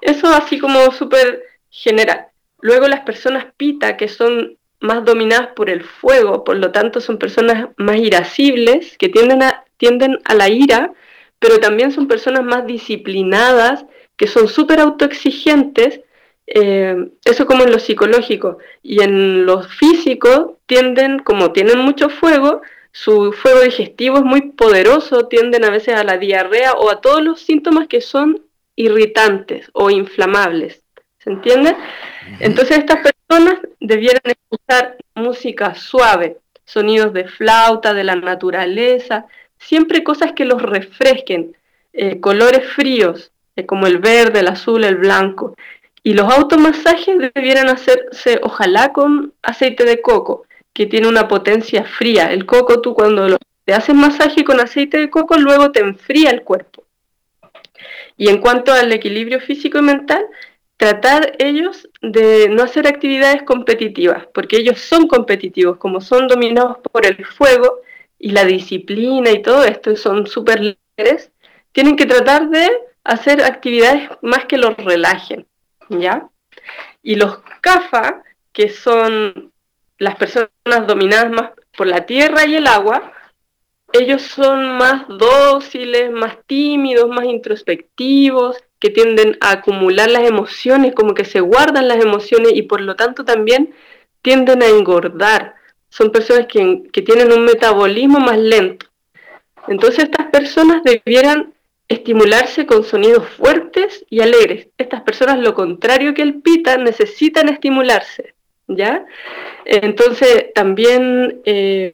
Eso así como súper general. Luego las personas pita, que son más dominadas por el fuego, por lo tanto son personas más irascibles, que tienden a, tienden a la ira, pero también son personas más disciplinadas, que son súper autoexigentes eh, eso como en lo psicológico. Y en lo físico tienden, como tienen mucho fuego, su fuego digestivo es muy poderoso, tienden a veces a la diarrea o a todos los síntomas que son irritantes o inflamables. ¿Se entiende? Entonces estas personas debieran escuchar música suave, sonidos de flauta, de la naturaleza, siempre cosas que los refresquen, eh, colores fríos, eh, como el verde, el azul, el blanco. Y los automasajes debieran hacerse, ojalá, con aceite de coco, que tiene una potencia fría. El coco, tú cuando te haces masaje con aceite de coco, luego te enfría el cuerpo. Y en cuanto al equilibrio físico y mental, tratar ellos de no hacer actividades competitivas, porque ellos son competitivos, como son dominados por el fuego y la disciplina y todo esto, son súper líderes, tienen que tratar de hacer actividades más que los relajen. ¿Ya? Y los CAFA, que son las personas dominadas más por la tierra y el agua, ellos son más dóciles, más tímidos, más introspectivos, que tienden a acumular las emociones, como que se guardan las emociones y por lo tanto también tienden a engordar. Son personas que, que tienen un metabolismo más lento. Entonces estas personas debieran estimularse con sonidos fuertes y alegres. Estas personas, lo contrario que el pita, necesitan estimularse, ¿ya? Entonces, también eh,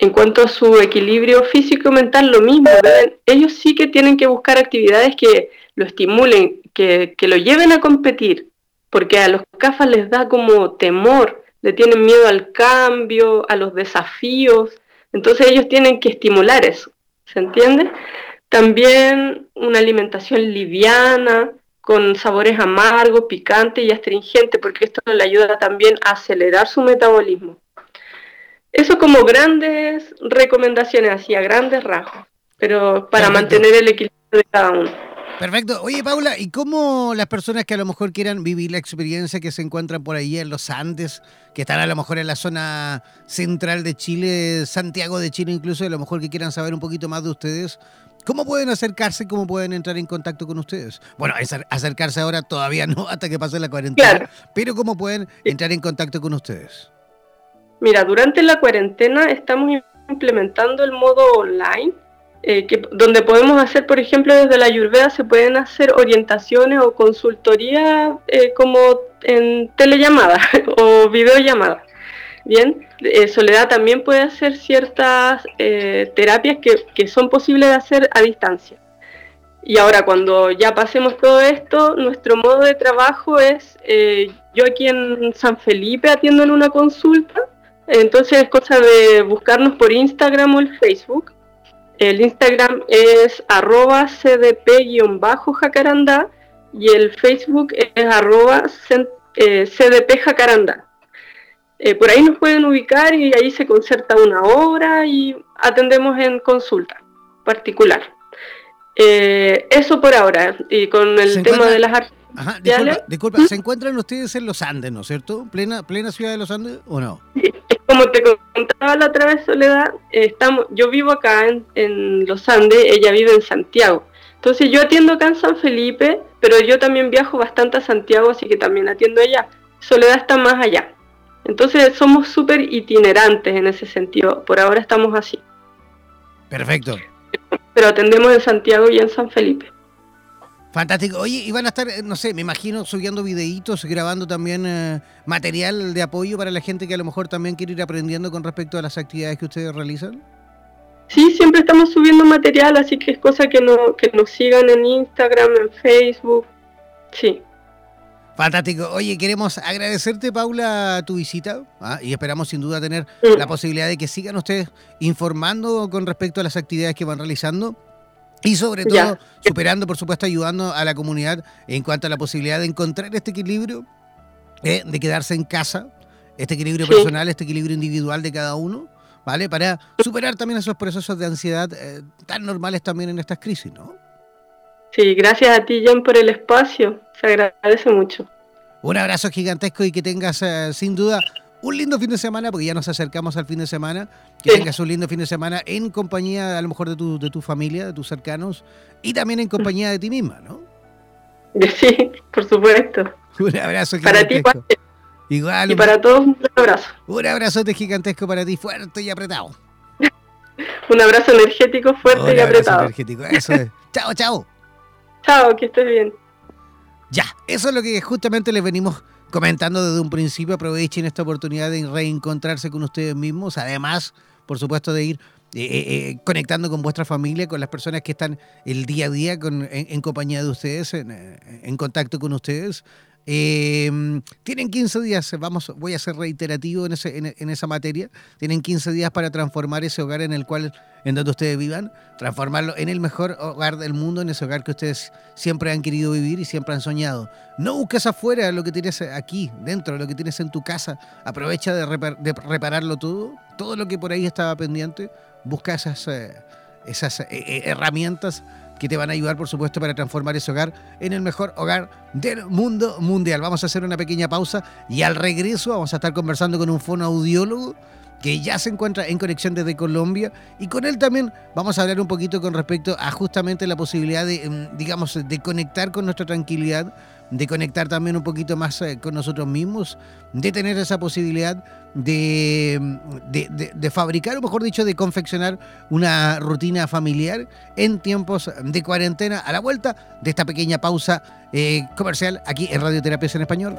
en cuanto a su equilibrio físico y mental, lo mismo. Ellos sí que tienen que buscar actividades que lo estimulen, que, que lo lleven a competir, porque a los CAFAS les da como temor, le tienen miedo al cambio, a los desafíos. Entonces ellos tienen que estimular eso, ¿se entiende? También una alimentación liviana, con sabores amargos, picantes y astringentes, porque esto le ayuda también a acelerar su metabolismo. Eso como grandes recomendaciones, así a grandes rasgos, pero para mantener el equilibrio de cada uno. Perfecto. Oye, Paula, ¿y cómo las personas que a lo mejor quieran vivir la experiencia que se encuentran por ahí en los Andes, que están a lo mejor en la zona central de Chile, Santiago de Chile incluso, a lo mejor que quieran saber un poquito más de ustedes, ¿Cómo pueden acercarse? ¿Cómo pueden entrar en contacto con ustedes? Bueno, acercarse ahora todavía no, hasta que pase la cuarentena. Pero ¿cómo pueden entrar en contacto con ustedes? Mira, durante la cuarentena estamos implementando el modo online, eh, que, donde podemos hacer, por ejemplo, desde la Ayurveda se pueden hacer orientaciones o consultoría eh, como en telellamada o videollamada. Bien, eh, Soledad también puede hacer ciertas eh, terapias que, son posibles de hacer a distancia. Y ahora cuando ya pasemos todo esto, nuestro modo de trabajo es, eh, yo aquí en San Felipe atiendo en una consulta, entonces es cosa de buscarnos por Instagram o el Facebook. El Instagram es arroba cdp-jacarandá y el Facebook es arroba cdp-jacarandá. Eh, por ahí nos pueden ubicar y ahí se concerta una hora y atendemos en consulta particular. Eh, eso por ahora, y con el tema de las artes. Ajá, disculpa, ¿se encuentran ustedes en los Andes, ¿no es cierto? ¿Plena, plena ciudad de los Andes o no? como te contaba la otra vez, Soledad, estamos, yo vivo acá en, en los Andes, ella vive en Santiago. Entonces yo atiendo acá en San Felipe, pero yo también viajo bastante a Santiago, así que también atiendo allá. Soledad está más allá. Entonces somos súper itinerantes en ese sentido. Por ahora estamos así. Perfecto. Pero atendemos en Santiago y en San Felipe. Fantástico. Oye, y van a estar, eh, no sé, me imagino subiendo videitos, grabando también eh, material de apoyo para la gente que a lo mejor también quiere ir aprendiendo con respecto a las actividades que ustedes realizan. Sí, siempre estamos subiendo material, así que es cosa que, no, que nos sigan en Instagram, en Facebook. Sí. Fantástico. Oye, queremos agradecerte, Paula, tu visita ¿ah? y esperamos sin duda tener la posibilidad de que sigan ustedes informando con respecto a las actividades que van realizando y sobre todo superando, por supuesto, ayudando a la comunidad en cuanto a la posibilidad de encontrar este equilibrio, eh, de quedarse en casa, este equilibrio personal, este equilibrio individual de cada uno, ¿vale? Para superar también esos procesos de ansiedad eh, tan normales también en estas crisis, ¿no? Sí, gracias a ti, John, por el espacio. Se agradece mucho. Un abrazo gigantesco y que tengas, eh, sin duda, un lindo fin de semana, porque ya nos acercamos al fin de semana. Que tengas un lindo fin de semana en compañía, a lo mejor, de tu, de tu familia, de tus cercanos, y también en compañía de ti misma, ¿no? Sí, por supuesto. Un abrazo gigantesco. Para ti, Igual. Y para todos, un abrazo. Un abrazote gigantesco para ti, fuerte y apretado. un abrazo energético fuerte y apretado. Energético, eso es. chao, chao. Chao, que estés bien. Ya, eso es lo que justamente les venimos comentando desde un principio. Aprovechen esta oportunidad de reencontrarse con ustedes mismos. Además, por supuesto, de ir eh, eh, eh, conectando con vuestra familia, con las personas que están el día a día en, compañía de ustedes, en, contacto con ustedes. Em, tienen 15 días, vamos, voy a ser reiterativo en, ese, en, esa materia. Tienen 15 días para transformar ese hogar en el cual, en donde ustedes vivan, transformarlo en el mejor hogar del mundo, en ese hogar que ustedes siempre han querido vivir y siempre han soñado. No busques afuera lo que tienes aquí, dentro, lo que tienes en tu casa. Aprovecha de, repararlo todo, todo lo que por ahí estaba pendiente. Busca esas, eh, esas eh, eh, herramientas que te van a ayudar, por supuesto, para transformar ese hogar en el mejor hogar del mundo mundial. Vamos a hacer una pequeña pausa y al regreso vamos a estar conversando con un fonoaudiólogo que ya se encuentra en conexión desde Colombia y con él también vamos a hablar un poquito con respecto a justamente la posibilidad de, em, digamos, de conectar con nuestra tranquilidad, de conectar también un poquito más eh, con nosotros mismos, de tener esa posibilidad de, de, de, fabricar, o mejor dicho, de confeccionar una rutina familiar en tiempos de cuarentena a la vuelta de esta pequeña pausa eh, comercial aquí en Radioterapias en Español.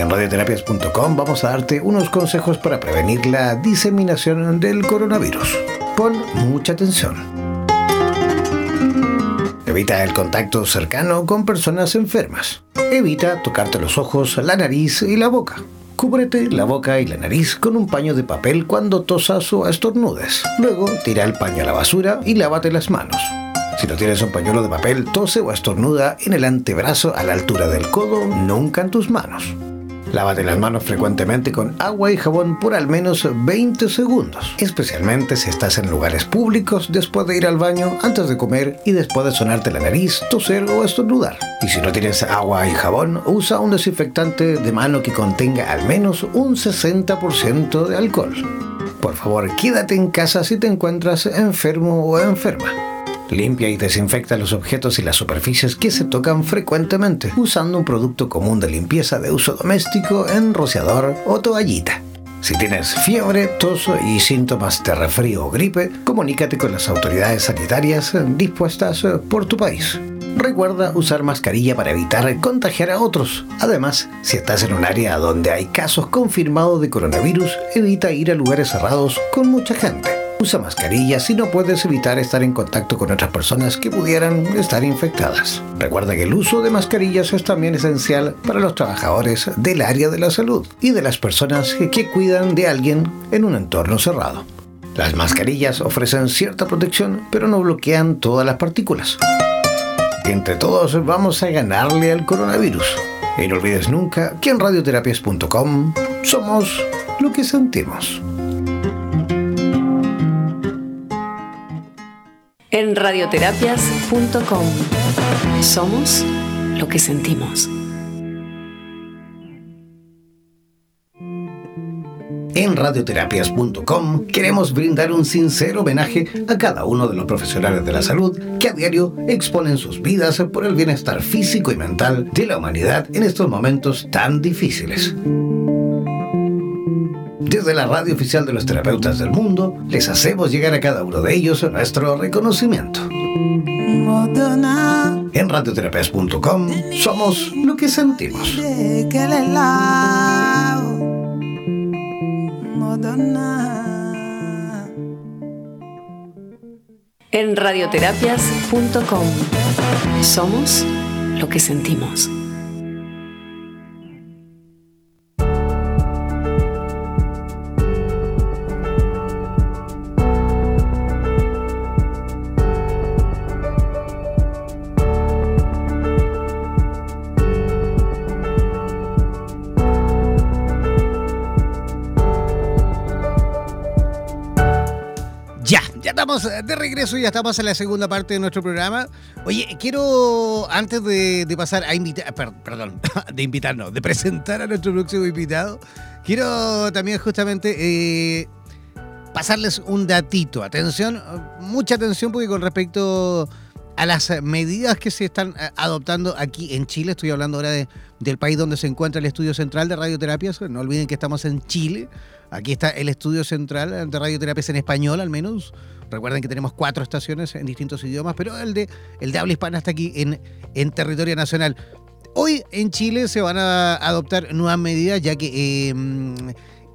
En radioterapias.com vamos a darte unos consejos para prevenir la diseminación del coronavirus. Pon mucha atención. Evita el contacto cercano con personas enfermas. Evita tocarte los ojos, la nariz y la boca. Cúbrete la boca y la nariz con un paño de papel cuando tosas o estornudes. Luego tira el paño a la basura y lávate las manos. Si no tienes un pañuelo de papel, tose o estornuda en el antebrazo a la altura del codo, nunca en tus manos. Lávate las manos frecuentemente con agua y jabón por al menos 20 segundos, especialmente si estás en lugares públicos después de ir al baño, antes de comer y después de sonarte la nariz, toser o estornudar. Y si no tienes agua y jabón, usa un desinfectante de mano que contenga al menos un 60% de alcohol. Por favor, quédate en casa si te encuentras enfermo o enferma. Limpia y desinfecta los objetos y las superficies que se tocan frecuentemente usando un producto común de limpieza de uso doméstico en rociador o toallita. Si tienes fiebre, tos y síntomas de resfrío o gripe, comunícate con las autoridades sanitarias dispuestas por tu país. Recuerda usar mascarilla para evitar contagiar a otros. Además, si estás en un área donde hay casos confirmados de coronavirus, evita ir a lugares cerrados con mucha gente. Usa mascarilla si no puedes evitar estar en contacto con otras personas que pudieran estar infectadas. Recuerda que el uso de mascarillas es también esencial para los trabajadores del área de la salud y de las personas que cuidan de alguien en un entorno cerrado. Las mascarillas ofrecen cierta protección, pero no bloquean todas las partículas. Entre todos vamos a ganarle al coronavirus. Y no olvides nunca que en radioterapias.com somos lo que sentimos. En radioterapias.com. Somos lo que sentimos. En radioterapias.com queremos brindar un sincero homenaje a cada uno de los profesionales de la salud que a diario exponen sus vidas por el bienestar físico y mental de la humanidad en estos momentos tan difíciles. Desde la radio oficial de los terapeutas del mundo, les hacemos llegar a cada uno de ellos nuestro reconocimiento. En radioterapias.com somos lo que sentimos. En radioterapias.com somos lo que sentimos. De regreso, ya estamos en la segunda parte de nuestro programa. Oye, quiero, antes de, pasar a invitar, perdón, de invitarnos, de presentar a nuestro próximo invitado, quiero también justamente eh, pasarles un datito. Atención, mucha atención, porque con respecto a las medidas que se están eh, adoptando aquí en Chile. Estoy hablando ahora de, del país donde se encuentra el estudio central de radioterapias. No olviden que estamos en Chile. Aquí está el estudio central de radioterapias en español, al menos. Recuerden que tenemos cuatro estaciones en distintos idiomas, pero el de, el de habla hispana está aquí en, en territorio nacional. Hoy en Chile se van a adoptar nuevas medidas, ya que eh,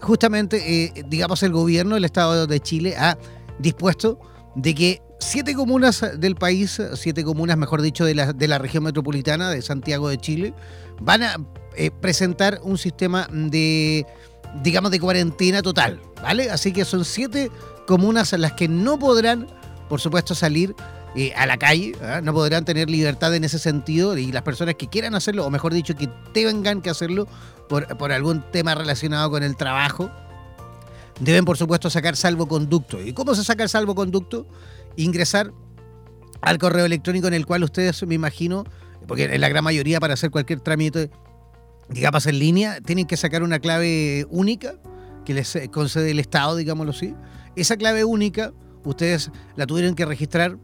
justamente, eh, digamos, el gobierno, el Estado de Chile, ha dispuesto de que siete comunas del país, siete comunas, mejor dicho, de la, de la región metropolitana de Santiago de Chile, van a eh, presentar un sistema de, digamos, de cuarentena total, ¿vale? Así que son siete comunas en las que no podrán, por supuesto, salir eh, a la calle, ¿ah? no podrán tener libertad en ese sentido y las personas que quieran hacerlo, o mejor dicho, que tengan que hacerlo por, por algún tema relacionado con el trabajo, deben por supuesto sacar salvoconducto. ¿Y cómo se saca el salvoconducto? Ingresar al correo electrónico en el cual ustedes, me imagino, porque en la gran mayoría para hacer cualquier trámite, digamos en línea, tienen que sacar una clave única que les concede el Estado, digámoslo así. Esa clave única, ustedes la tuvieron que registrar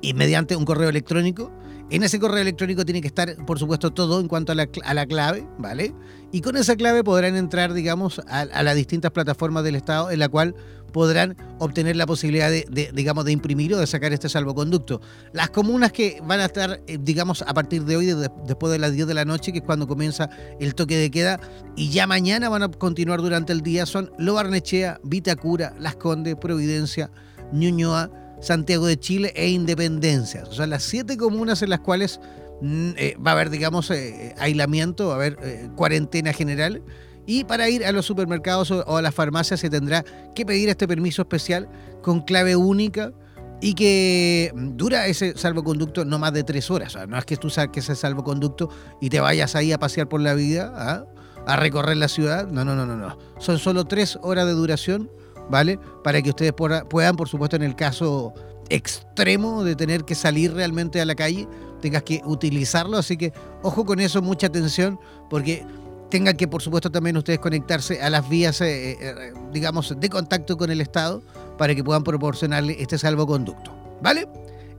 y mediante un correo electrónico. En ese correo electrónico tiene que estar, por supuesto, todo en cuanto a la, a la clave, ¿vale? Y con esa clave podrán entrar, digamos, a, a, las distintas plataformas del Estado en la cual podrán obtener la posibilidad de, digamos, de imprimir o de sacar este salvoconducto. Las comunas que van a estar, eh, digamos, a partir de hoy, de, después de las 10 de la noche, que es cuando comienza el toque de queda, y ya mañana van a continuar durante el día, son Lobarnechea, Vitacura, Las Condes, Providencia, Ñuñoa, Santiago de Chile e Independencia. O sea, las siete comunas en las cuales mm, eh, va a haber, digamos, eh, aislamiento, va a haber cuarentena general. Y para ir a los supermercados o, a las farmacias se tendrá que pedir este permiso especial con clave única y que mm, dura ese salvoconducto no más de tres horas. O sea, no es que tú saques ese salvoconducto y te vayas ahí a pasear por la vida, ¿ah? a recorrer la ciudad. No, no, no, no, no. Son solo tres horas de duración ¿vale? Para que ustedes puedan, por supuesto, en el caso extremo de tener que salir realmente a la calle, tengas que utilizarlo. Así que ojo con eso, mucha atención, porque tengan que, por supuesto, también ustedes conectarse a las vías, eh, eh, digamos, de contacto con el Estado para que puedan proporcionarle este salvoconducto. ¿Vale?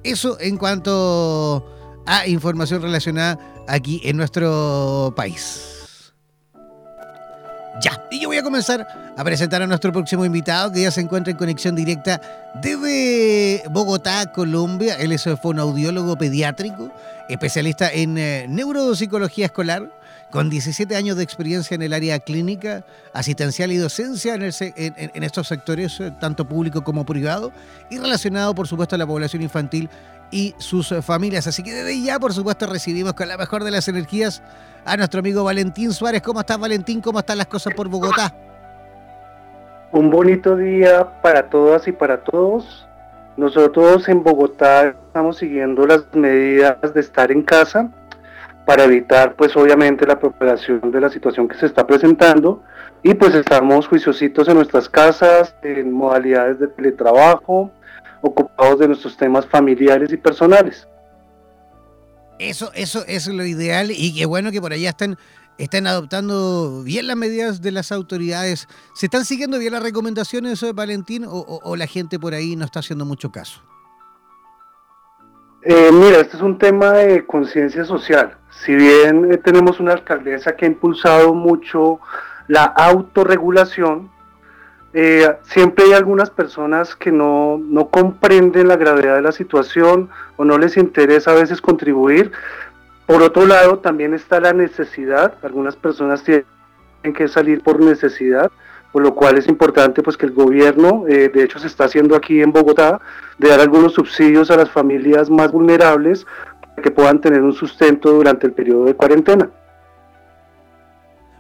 Eso en cuanto a información relacionada aquí en nuestro país. Ya, y yo voy a comenzar a presentar a nuestro próximo invitado que ya se encuentra en conexión directa desde Bogotá, Colombia. Él es fonoaudiólogo pediátrico, especialista en eh, neuropsicología escolar, con 17 años de experiencia en el área clínica, asistencial y docencia en, el, en, en estos sectores, eh, tanto público como privado, y relacionado, por supuesto, a la población infantil y sus familias. Así que desde ya, por supuesto, recibimos con la mejor de las energías a nuestro amigo Valentín Suárez. ¿Cómo estás, Valentín? ¿Cómo están las cosas por Bogotá? Un bonito día para todas y para todos. Nosotros en Bogotá estamos siguiendo las medidas de estar en casa para evitar, pues obviamente, la propagación de la situación que se está presentando y pues estamos juiciositos en nuestras casas, en modalidades de teletrabajo, ocupados de nuestros temas familiares y personales. Eso, eso, es lo ideal y qué bueno que por allá estén, estén adoptando bien las medidas de las autoridades. ¿Se están siguiendo bien las recomendaciones, de Valentín, o, o, o, la gente por ahí no está haciendo mucho caso? Eh, mira, este es un tema de conciencia social. Si bien eh, tenemos una alcaldesa que ha impulsado mucho la autorregulación, eh, siempre hay algunas personas que no, no, comprenden la gravedad de la situación o no les interesa a veces contribuir. Por otro lado, también está la necesidad. Algunas personas tienen que salir por necesidad, por lo cual es importante pues que el gobierno, eh, de hecho se está haciendo aquí en Bogotá, de dar algunos subsidios a las familias más vulnerables para que puedan tener un sustento durante el periodo de cuarentena.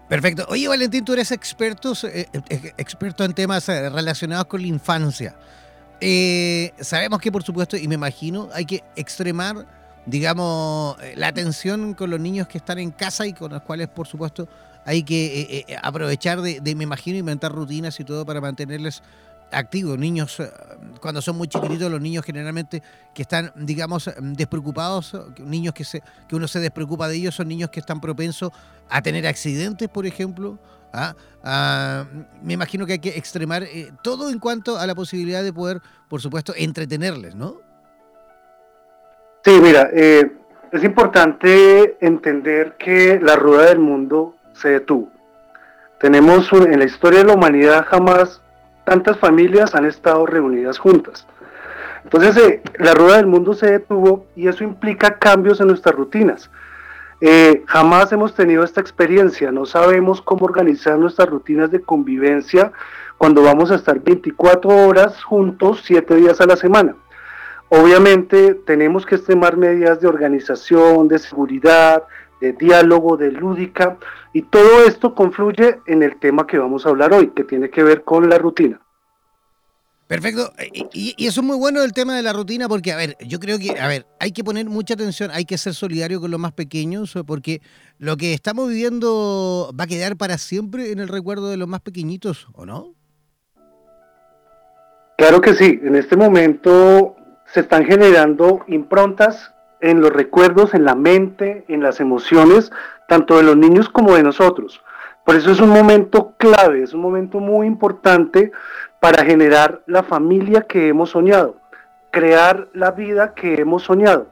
Perfecto. Oye, Valentín, tú eres experto, eh, experto en temas eh, relacionados con la infancia. Eh, sabemos que, por supuesto, y me imagino, hay que extremar, digamos, eh, la atención con los niños que están en casa y con los cuales, por supuesto, hay que eh, aprovechar de, me imagino, inventar rutinas y todo para mantenerles activos. Niños, eh, cuando son muy chiquititos, los niños generalmente que están, digamos, despreocupados, niños que, se, que uno se despreocupa de ellos, son niños que están propensos a tener accidentes, por ejemplo. ¿ah? Ah, me imagino que hay que extremar eh, todo en cuanto a la posibilidad de poder, por supuesto, entretenerles, ¿no? Sí, mira, eh, es importante entender que la rueda del mundo se detuvo. Tenemos en la historia de la humanidad jamás tantas familias han estado reunidas juntas. Entonces eh, la rueda del mundo se detuvo y eso implica cambios en nuestras rutinas. Eh, jamás hemos tenido esta experiencia, no sabemos cómo organizar nuestras rutinas de convivencia cuando vamos a estar 24 horas juntos, 7 días a la semana. Obviamente tenemos que extremar medidas de organización, de seguridad, de diálogo, de lúdica, y todo esto confluye en el tema que vamos a hablar hoy, que tiene que ver con la rutina. Perfecto. Y, eso es muy bueno el tema de la rutina porque, a ver, yo creo que, a ver, hay que poner mucha atención, hay que ser solidario con los más pequeños porque lo que estamos viviendo va a quedar para siempre en el recuerdo de los más pequeñitos, ¿o no? Claro que sí. En este momento se están generando improntas en los recuerdos, en la mente, en las emociones, tanto de los niños como de nosotros. Por eso es un momento clave, es un momento muy importante para generar la familia que hemos soñado, crear la vida que hemos soñado,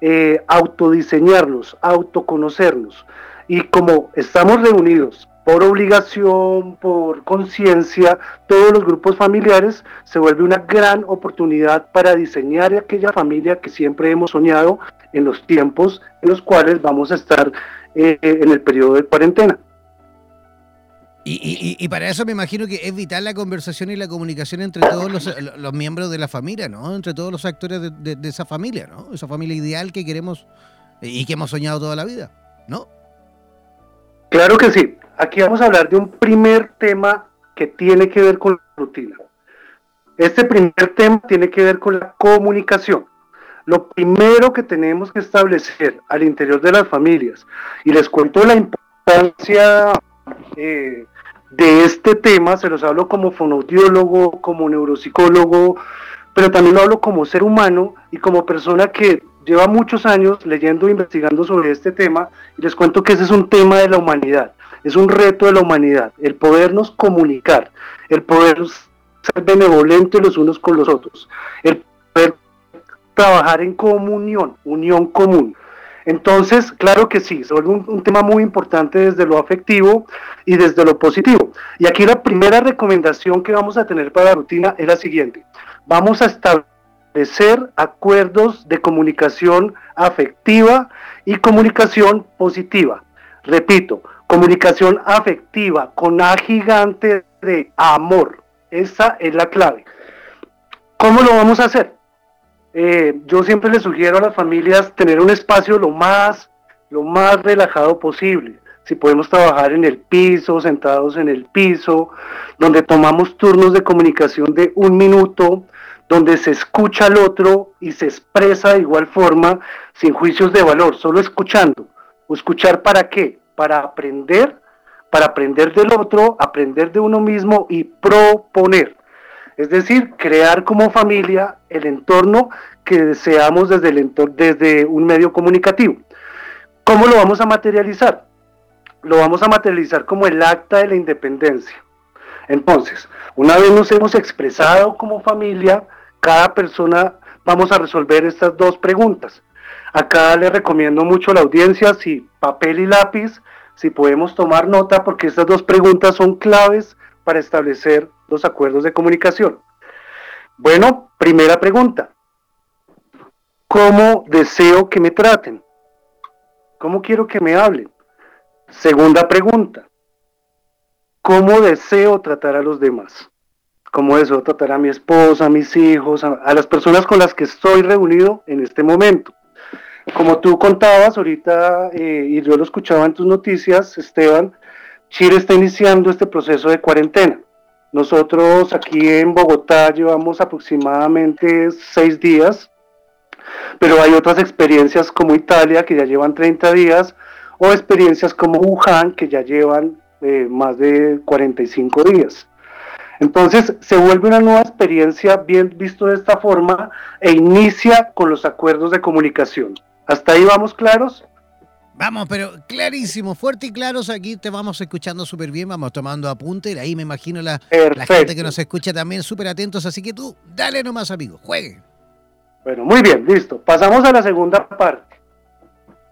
eh, autodiseñarnos, autoconocernos. Y como estamos reunidos por obligación, por conciencia, todos los grupos familiares, se vuelve una gran oportunidad para diseñar aquella familia que siempre hemos soñado en los tiempos en los cuales vamos a estar eh, en el periodo de cuarentena. Y, para eso me imagino que es vital la conversación y la comunicación entre todos los, miembros de la familia, ¿no? Entre todos los actores de, esa familia, ¿no? Esa familia ideal que queremos y que hemos soñado toda la vida, ¿no? Claro que sí. Aquí vamos a hablar de un primer tema que tiene que ver con la rutina. Este primer tema tiene que ver con la comunicación. Lo primero que tenemos que establecer al interior de las familias, y les cuento la importancia eh, de este tema, se los hablo como fonoaudiólogo, como neuropsicólogo, pero también lo hablo como ser humano y como persona que lleva muchos años leyendo e investigando sobre este tema y les cuento que ese es un tema de la humanidad, es un reto de la humanidad, el podernos comunicar, el poder ser benevolentes los unos con los otros, el poder trabajar en comunión, unión común. Entonces, claro que sí, es un, tema muy importante desde lo afectivo y desde lo positivo. Y aquí la primera recomendación que vamos a tener para la rutina es la siguiente. Vamos a establecer acuerdos de comunicación afectiva y comunicación positiva. Repito, comunicación afectiva con A gigante de amor. Esa es la clave. ¿Cómo lo vamos a hacer? Eh, yo siempre le sugiero a las familias tener un espacio lo más, lo más relajado posible. Si podemos trabajar en el piso, sentados en el piso, donde tomamos turnos de comunicación de un minuto, donde se escucha al otro y se expresa de igual forma, sin juicios de valor, solo escuchando. ¿O escuchar para qué? Para aprender, para aprender del otro, aprender de uno mismo y proponer. Es decir, crear como familia el entorno que deseamos desde, el desde un medio comunicativo. ¿Cómo lo vamos a materializar? Lo vamos a materializar como el acta de la independencia. Entonces, una vez nos hemos expresado como familia, cada persona vamos a resolver estas dos preguntas. Acá le recomiendo mucho a la audiencia si papel y lápiz, si podemos tomar nota, porque estas dos preguntas son claves para establecer los acuerdos de comunicación. Bueno, primera pregunta. ¿Cómo deseo que me traten? ¿Cómo quiero que me hablen? Segunda pregunta. ¿Cómo deseo tratar a los demás? ¿Cómo deseo tratar a mi esposa, a mis hijos, a, las personas con las que estoy reunido en este momento? Como tú contabas ahorita, eh, y yo lo escuchaba en tus noticias, Esteban, Chile está iniciando este proceso de cuarentena. Nosotros aquí en Bogotá llevamos aproximadamente seis días, pero hay otras experiencias como Italia que ya llevan 30 días o experiencias como Wuhan que ya llevan eh, más de 45 días. Entonces se vuelve una nueva experiencia bien visto de esta forma e inicia con los acuerdos de comunicación. ¿Hasta ahí vamos claros? Vamos, pero clarísimo, fuerte y claros. Aquí te vamos escuchando súper bien, vamos tomando apunte. Y ahí me imagino la, la gente que nos escucha también súper atentos. Así que tú, dale nomás, amigo, juegue. Bueno, muy bien, listo. Pasamos a la segunda parte.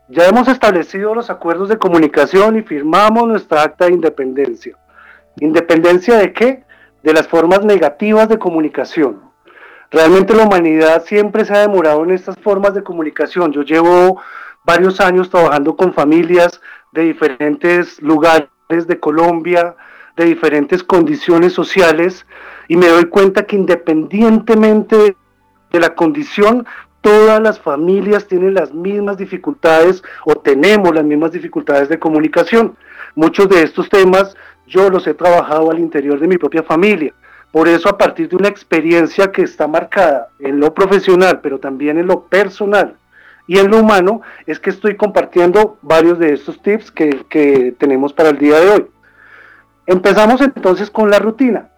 Ya hemos establecido los acuerdos de comunicación y firmamos nuestra acta de independencia. ¿Independencia de qué? De las formas negativas de comunicación. Realmente la humanidad siempre se ha demorado en estas formas de comunicación. Yo llevo varios años trabajando con familias de diferentes lugares de Colombia, de diferentes condiciones sociales, y me doy cuenta que independientemente de la condición, todas las familias tienen las mismas dificultades o tenemos las mismas dificultades de comunicación. Muchos de estos temas yo los he trabajado al interior de mi propia familia. Por eso a partir de una experiencia que está marcada en lo profesional, pero también en lo personal y en lo humano, es que estoy compartiendo varios de estos tips que, tenemos para el día de hoy. Empezamos entonces con la rutina.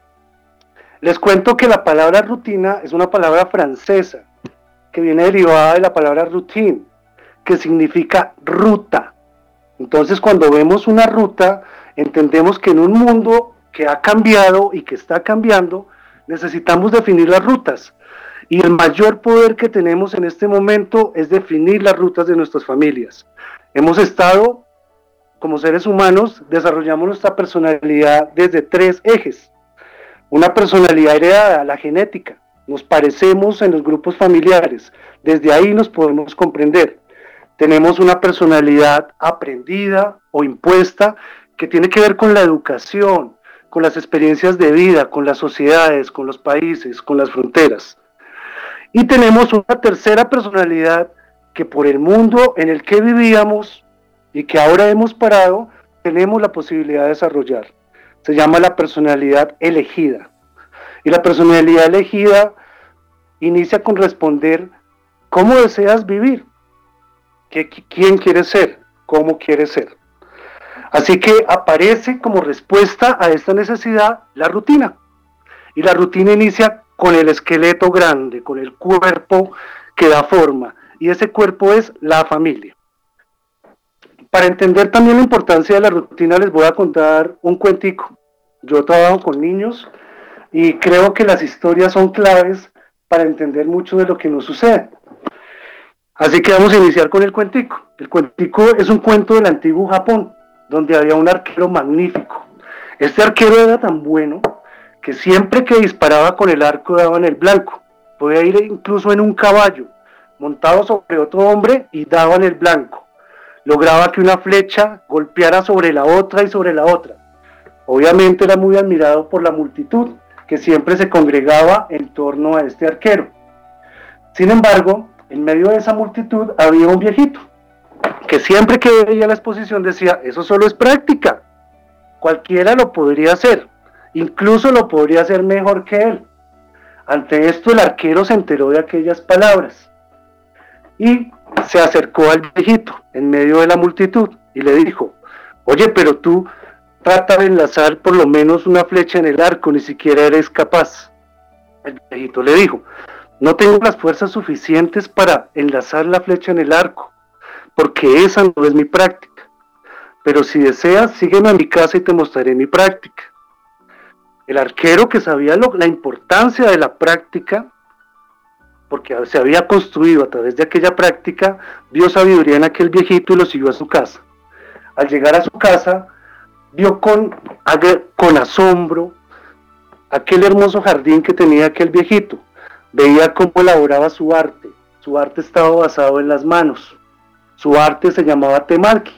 Les cuento que la palabra rutina es una palabra francesa que viene derivada de la palabra routine, que significa ruta. Entonces cuando vemos una ruta, entendemos que en un mundo que ha cambiado y que está cambiando, necesitamos definir las rutas. Y el mayor poder que tenemos en este momento es definir las rutas de nuestras familias. Hemos estado, como seres humanos, desarrollamos nuestra personalidad desde tres ejes. Una personalidad heredada, la genética, nos parecemos en los grupos familiares, desde ahí nos podemos comprender. Tenemos una personalidad aprendida o impuesta que tiene que ver con la educación, con las experiencias de vida, con las sociedades, con los países, con las fronteras. Y tenemos una tercera personalidad que por el mundo en el que vivíamos y que ahora hemos parado, tenemos la posibilidad de desarrollar. Se llama la personalidad elegida. Y la personalidad elegida inicia con responder cómo deseas vivir, ¿Qué, quién quieres ser, cómo quieres ser. Así que aparece como respuesta a esta necesidad la rutina. Y la rutina inicia con el esqueleto grande, con el cuerpo que da forma. Y ese cuerpo es la familia. Para entender también la importancia de la rutina les voy a contar un cuentico. Yo trabajo con niños y creo que las historias son claves para entender mucho de lo que nos sucede. Así que vamos a iniciar con el cuentico. El cuentico es un cuento del antiguo Japón, donde había un arquero magnífico. Este arquero era tan bueno que siempre que disparaba con el arco daba en el blanco. Podía ir incluso en un caballo, montado sobre otro hombre y daba en el blanco. Lograba que una flecha golpeara sobre la otra y sobre la otra. Obviamente era muy admirado por la multitud, que siempre se congregaba en torno a este arquero. Sin embargo, en medio de esa multitud había un viejito, que siempre que veía la exposición decía, eso solo es práctica, cualquiera lo podría hacer, incluso lo podría hacer mejor que él. Ante esto el arquero se enteró de aquellas palabras y se acercó al viejito en medio de la multitud y le dijo, oye, pero tú Trata de enlazar por lo menos una flecha en el arco, ni siquiera eres capaz. El viejito le dijo, no tengo las fuerzas suficientes para enlazar la flecha en el arco, porque esa no es mi práctica. Pero si deseas, sígueme a mi casa y te mostraré mi práctica. El arquero que sabía la importancia de la práctica, porque se había construido a través de aquella práctica, vio sabiduría en aquel viejito y lo siguió a su casa. Al llegar a su casa, vio con, con asombro aquel hermoso jardín que tenía aquel viejito. Veía cómo elaboraba su arte. Su arte estaba basado en las manos. Su arte se llamaba temalki,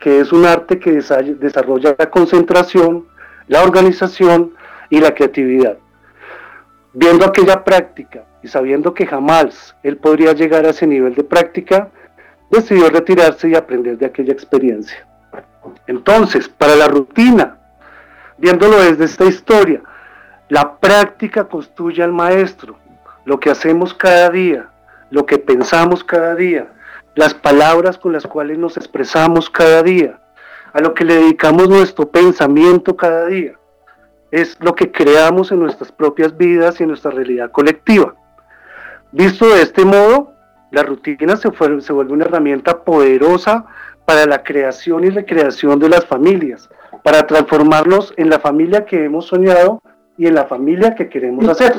que es un arte que desarrolla la concentración, la organización y la creatividad. Viendo aquella práctica y sabiendo que jamás él podría llegar a ese nivel de práctica, decidió retirarse y aprender de aquella experiencia. Entonces, para la rutina, viéndolo desde esta historia, la práctica construye al maestro. Lo que hacemos cada día, lo que pensamos cada día, las palabras con las cuales nos expresamos cada día, a lo que le dedicamos nuestro pensamiento cada día, es lo que creamos en nuestras propias vidas y en nuestra realidad colectiva. Visto de este modo, la rutina se, vuelve una herramienta poderosa para la creación y recreación de las familias, para transformarnos en la familia que hemos soñado y en la familia que queremos hacer.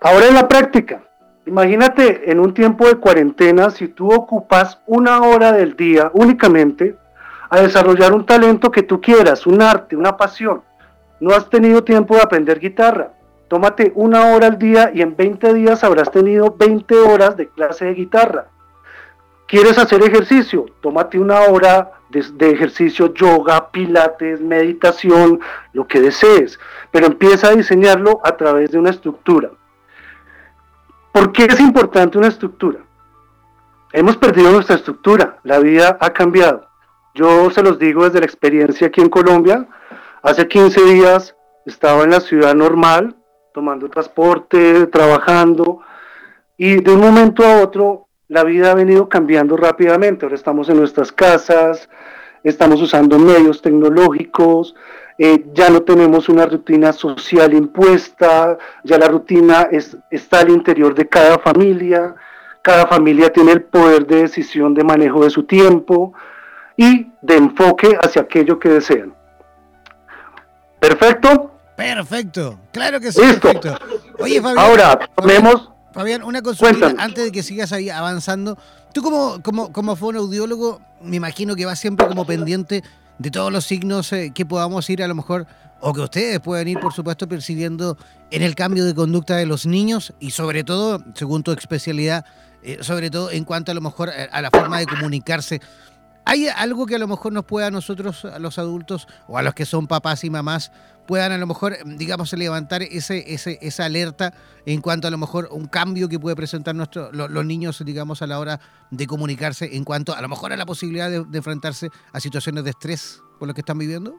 Ahora en la práctica, Imagínate en un tiempo de cuarentena si tú ocupas una hora del día únicamente a desarrollar un talento que tú quieras, un arte, una pasión. No has tenido tiempo de aprender guitarra. Tómate una hora al día y en 20 días habrás tenido 20 horas de clase de guitarra. ¿Quieres hacer ejercicio? Tómate una hora de, de, ejercicio, yoga, pilates, meditación, lo que desees. Pero empieza a diseñarlo a través de una estructura. ¿Por qué es importante una estructura? Hemos perdido nuestra estructura, la vida ha cambiado. Yo se los digo desde la experiencia aquí en Colombia. Hace 15 días estaba en la ciudad normal, tomando transporte, trabajando, y de un momento a otro la vida ha venido cambiando rápidamente. Ahora estamos en nuestras casas, estamos usando medios tecnológicos, eh, ya no tenemos una rutina social impuesta, ya la rutina es, está al interior de cada familia, cada familia tiene el poder de decisión de manejo de su tiempo y de enfoque hacia aquello que desean. ¿Perfecto? Perfecto, claro que sí. Listo. Perfecto. Oye, Fabián, Ahora, tomemos... Fabián, una consulta antes de que sigas ahí avanzando. Tú como, como, como fonoaudiólogo, me imagino que vas siempre como pendiente de todos los signos eh, que podamos ir a lo mejor, o que ustedes pueden ir, por supuesto, percibiendo en el cambio de conducta de los niños y sobre todo, según tu especialidad, eh, sobre todo en cuanto a lo mejor eh, a la forma de comunicarse. ¿Hay algo que a lo mejor nos pueda a nosotros, a los adultos, o a los que son papás y mamás, puedan a lo mejor, digamos, levantar ese, ese, esa alerta en cuanto a lo mejor un cambio que puede presentar nuestro, lo- los niños, digamos, a la hora de comunicarse, en cuanto a lo mejor a la posibilidad de, de enfrentarse a situaciones de estrés por lo que están viviendo?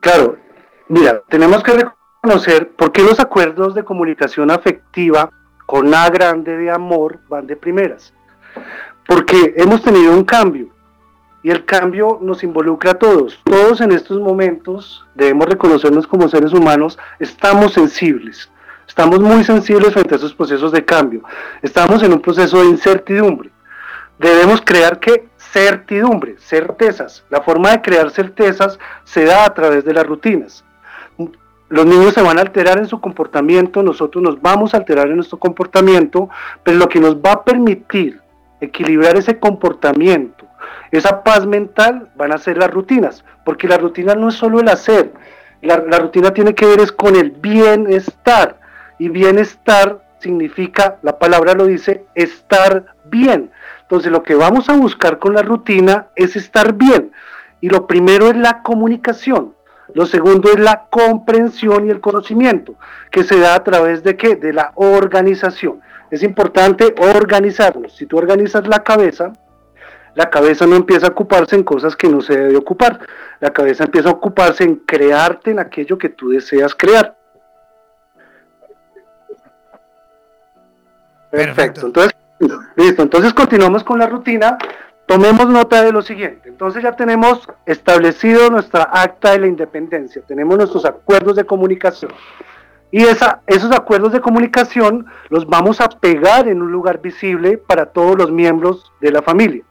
Claro, mira, tenemos que reconocer por qué los acuerdos de comunicación afectiva con A grande de amor van de primeras. Porque hemos tenido un cambio y el cambio nos involucra a todos. Todos en estos momentos debemos reconocernos como seres humanos, estamos sensibles. Estamos muy sensibles frente a esos procesos de cambio. Estamos en un proceso de incertidumbre. Debemos crear que certidumbre, certezas. La forma de crear certezas se da a través de las rutinas. Los niños se van a alterar en su comportamiento, nosotros nos vamos a alterar en nuestro comportamiento, pero lo que nos va a permitir equilibrar ese comportamiento, esa paz mental, van a ser las rutinas, porque la rutina no es solo el hacer, la, la rutina tiene que ver es con el bienestar, y bienestar significa, la palabra lo dice, estar bien. Entonces lo que vamos a buscar con la rutina es estar bien. Y lo primero es la comunicación. Lo segundo es la comprensión y el conocimiento, que se da a través de qué? De la organización. Es importante organizarnos. Si tú organizas la cabeza, la cabeza no empieza a ocuparse en cosas que no se debe ocupar. La cabeza empieza a ocuparse en crearte en aquello que tú deseas crear. Perfecto. Perfecto. Entonces, listo. Entonces continuamos con la rutina. Tomemos nota de lo siguiente. Entonces ya tenemos establecido nuestra acta de la independencia. Tenemos nuestros acuerdos de comunicación. Y esa, esos acuerdos de comunicación los vamos a pegar en un lugar visible para todos los miembros de la familia.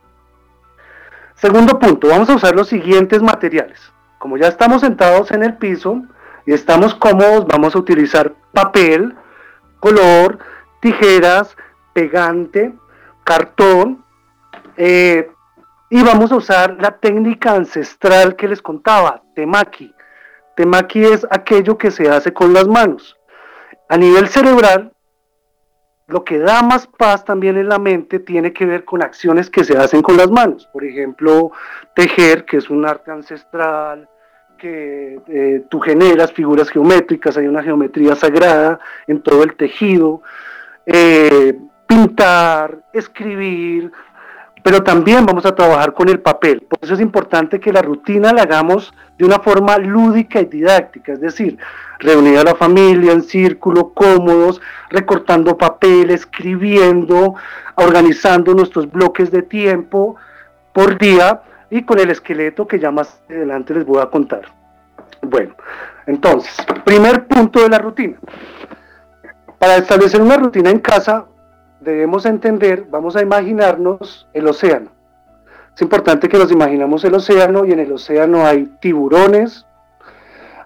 Segundo punto, vamos a usar los siguientes materiales. Como ya estamos sentados en el piso y estamos cómodos, vamos a utilizar papel, color, tijeras, pegante, cartón, eh, y vamos a usar la técnica ancestral que les contaba, temaki. Temaki es aquello que se hace con las manos. A nivel cerebral, lo que da más paz también en la mente tiene que ver con acciones que se hacen con las manos. Por ejemplo, tejer, que es un arte ancestral, que eh, tú generas figuras geométricas, hay una geometría sagrada en todo el tejido. Eh, pintar, escribir, pero también vamos a trabajar con el papel. Por eso es importante que la rutina la hagamos de una forma lúdica y didáctica, es decir, reunir a la familia en círculo, cómodos, recortando papel, escribiendo, organizando nuestros bloques de tiempo por día y con el esqueleto que ya más adelante les voy a contar. Bueno, entonces, primer punto de la rutina. Para establecer una rutina en casa, debemos entender, vamos a imaginarnos el océano. Es importante que nos imaginamos el océano y en el océano hay tiburones,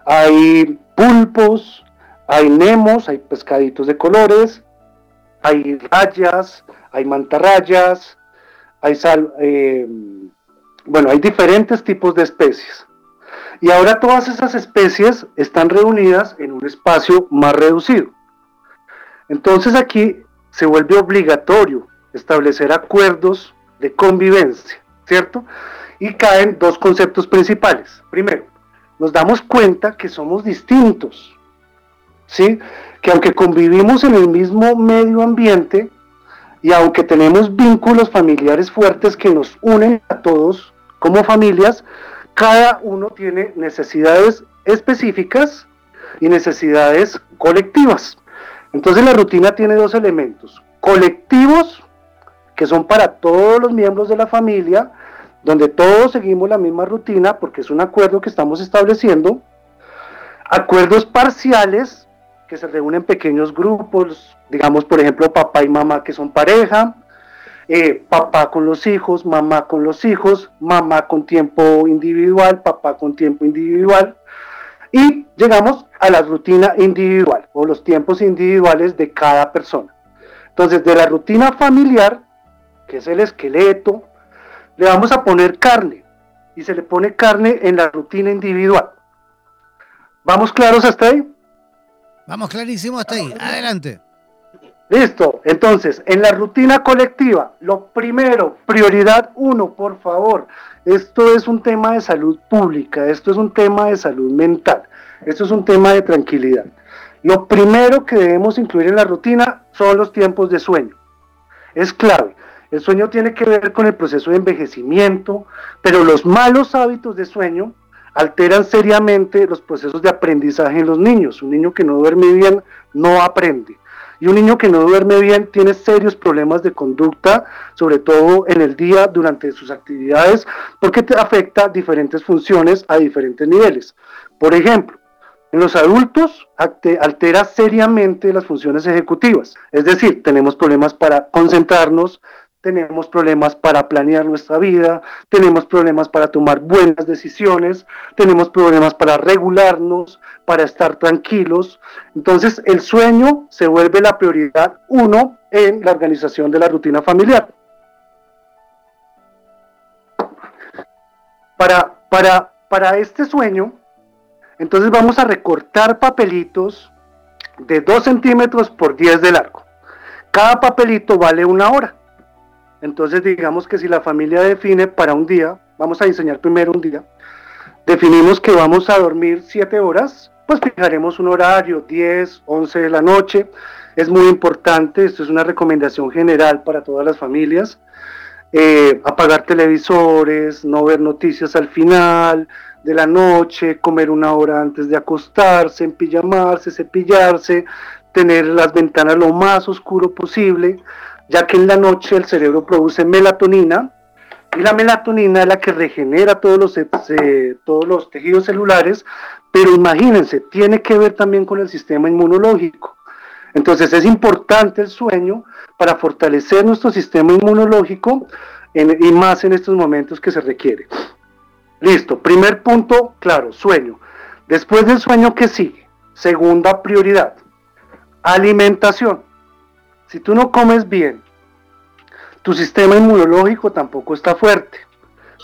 hay pulpos, hay nemos, hay pescaditos de colores, hay rayas, hay mantarrayas, hay eh, bueno, hay diferentes tipos de especies. Y ahora todas esas especies están reunidas en un espacio más reducido. Entonces aquí se vuelve obligatorio establecer acuerdos de convivencia, ¿cierto? Y caen dos conceptos principales. Primero, nos damos cuenta que somos distintos, ¿sí? Que aunque convivimos en el mismo medio ambiente y aunque tenemos vínculos familiares fuertes que nos unen a todos como familias, cada uno tiene necesidades específicas y necesidades colectivas. Entonces la rutina tiene dos elementos, colectivos, que son para todos los miembros de la familia, donde todos seguimos la misma rutina porque es un acuerdo que estamos estableciendo, acuerdos parciales, que se reúnen en pequeños grupos, digamos por ejemplo papá y mamá que son pareja, eh, papá con los hijos, mamá con los hijos, mamá con tiempo individual, papá con tiempo individual, y llegamos a la rutina individual o los tiempos individuales de cada persona. Entonces, de la rutina familiar, que es el esqueleto, le vamos a poner carne y se le pone carne en la rutina individual. ¿Vamos claros hasta ahí? Vamos clarísimo hasta ahí. Adelante. Listo. Entonces, en la rutina colectiva, lo primero, prioridad uno, por favor, esto es un tema de salud pública, esto es un tema de salud mental, esto es un tema de tranquilidad. Lo primero que debemos incluir en la rutina son los tiempos de sueño. Es clave. El sueño tiene que ver con el proceso de envejecimiento, pero los malos hábitos de sueño alteran seriamente los procesos de aprendizaje en los niños. Un niño que no duerme bien no aprende. Y un niño que no duerme bien tiene serios problemas de conducta, sobre todo en el día durante sus actividades, porque afecta diferentes funciones a diferentes niveles. Por ejemplo, en los adultos altera seriamente las funciones ejecutivas, es decir, tenemos problemas para concentrarnos, tenemos problemas para planear nuestra vida, tenemos problemas para tomar buenas decisiones, tenemos problemas para regularnos, para estar tranquilos. Entonces el sueño se vuelve la prioridad uno en la organización de la rutina familiar. Para, para, para este sueño, entonces vamos a recortar papelitos de 2 centímetros por 10 de largo. Cada papelito vale una hora. Entonces digamos que si la familia define para un día, vamos a diseñar primero un día, definimos que vamos a dormir 7 horas, pues fijaremos un horario, 10, 11 de la noche. Es muy importante, esto es una recomendación general para todas las familias. Eh, apagar televisores, no ver noticias al final de la noche, comer una hora antes de acostarse, empijamarse, cepillarse, tener las ventanas lo más oscuro posible ya que en la noche el cerebro produce melatonina y la melatonina es la que regenera todos los, eh, todos los tejidos celulares, pero imagínense, tiene que ver también con el sistema inmunológico. Entonces es importante el sueño para fortalecer nuestro sistema inmunológico y más en estos momentos que se requiere. Listo, primer punto, claro, sueño. Después del sueño, ¿qué sigue? Segunda prioridad, alimentación. Si tú no comes bien, tu sistema inmunológico tampoco está fuerte,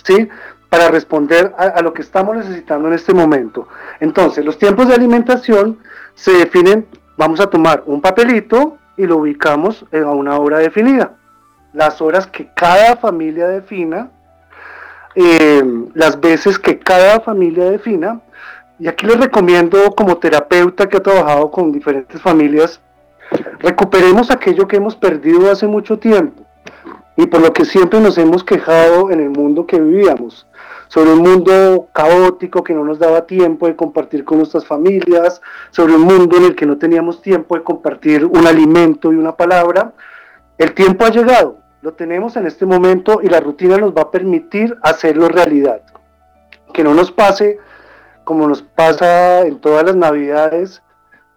¿sí? Para responder a, lo que estamos necesitando en este momento. Entonces, los tiempos de alimentación se definen, vamos a tomar un papelito y lo ubicamos a una hora definida. Las horas que cada familia defina, eh, las veces que cada familia defina, y aquí les recomiendo como terapeuta que ha trabajado con diferentes familias, Recuperemos aquello que hemos perdido hace mucho tiempo y por lo que siempre nos hemos quejado en el mundo que vivíamos, sobre un mundo caótico que no nos daba tiempo de compartir con nuestras familias, sobre un mundo en el que no teníamos tiempo de compartir un alimento y una palabra. El tiempo ha llegado, lo tenemos en este momento y la rutina nos va a permitir hacerlo realidad. Que no nos pase como nos pasa en todas las navidades,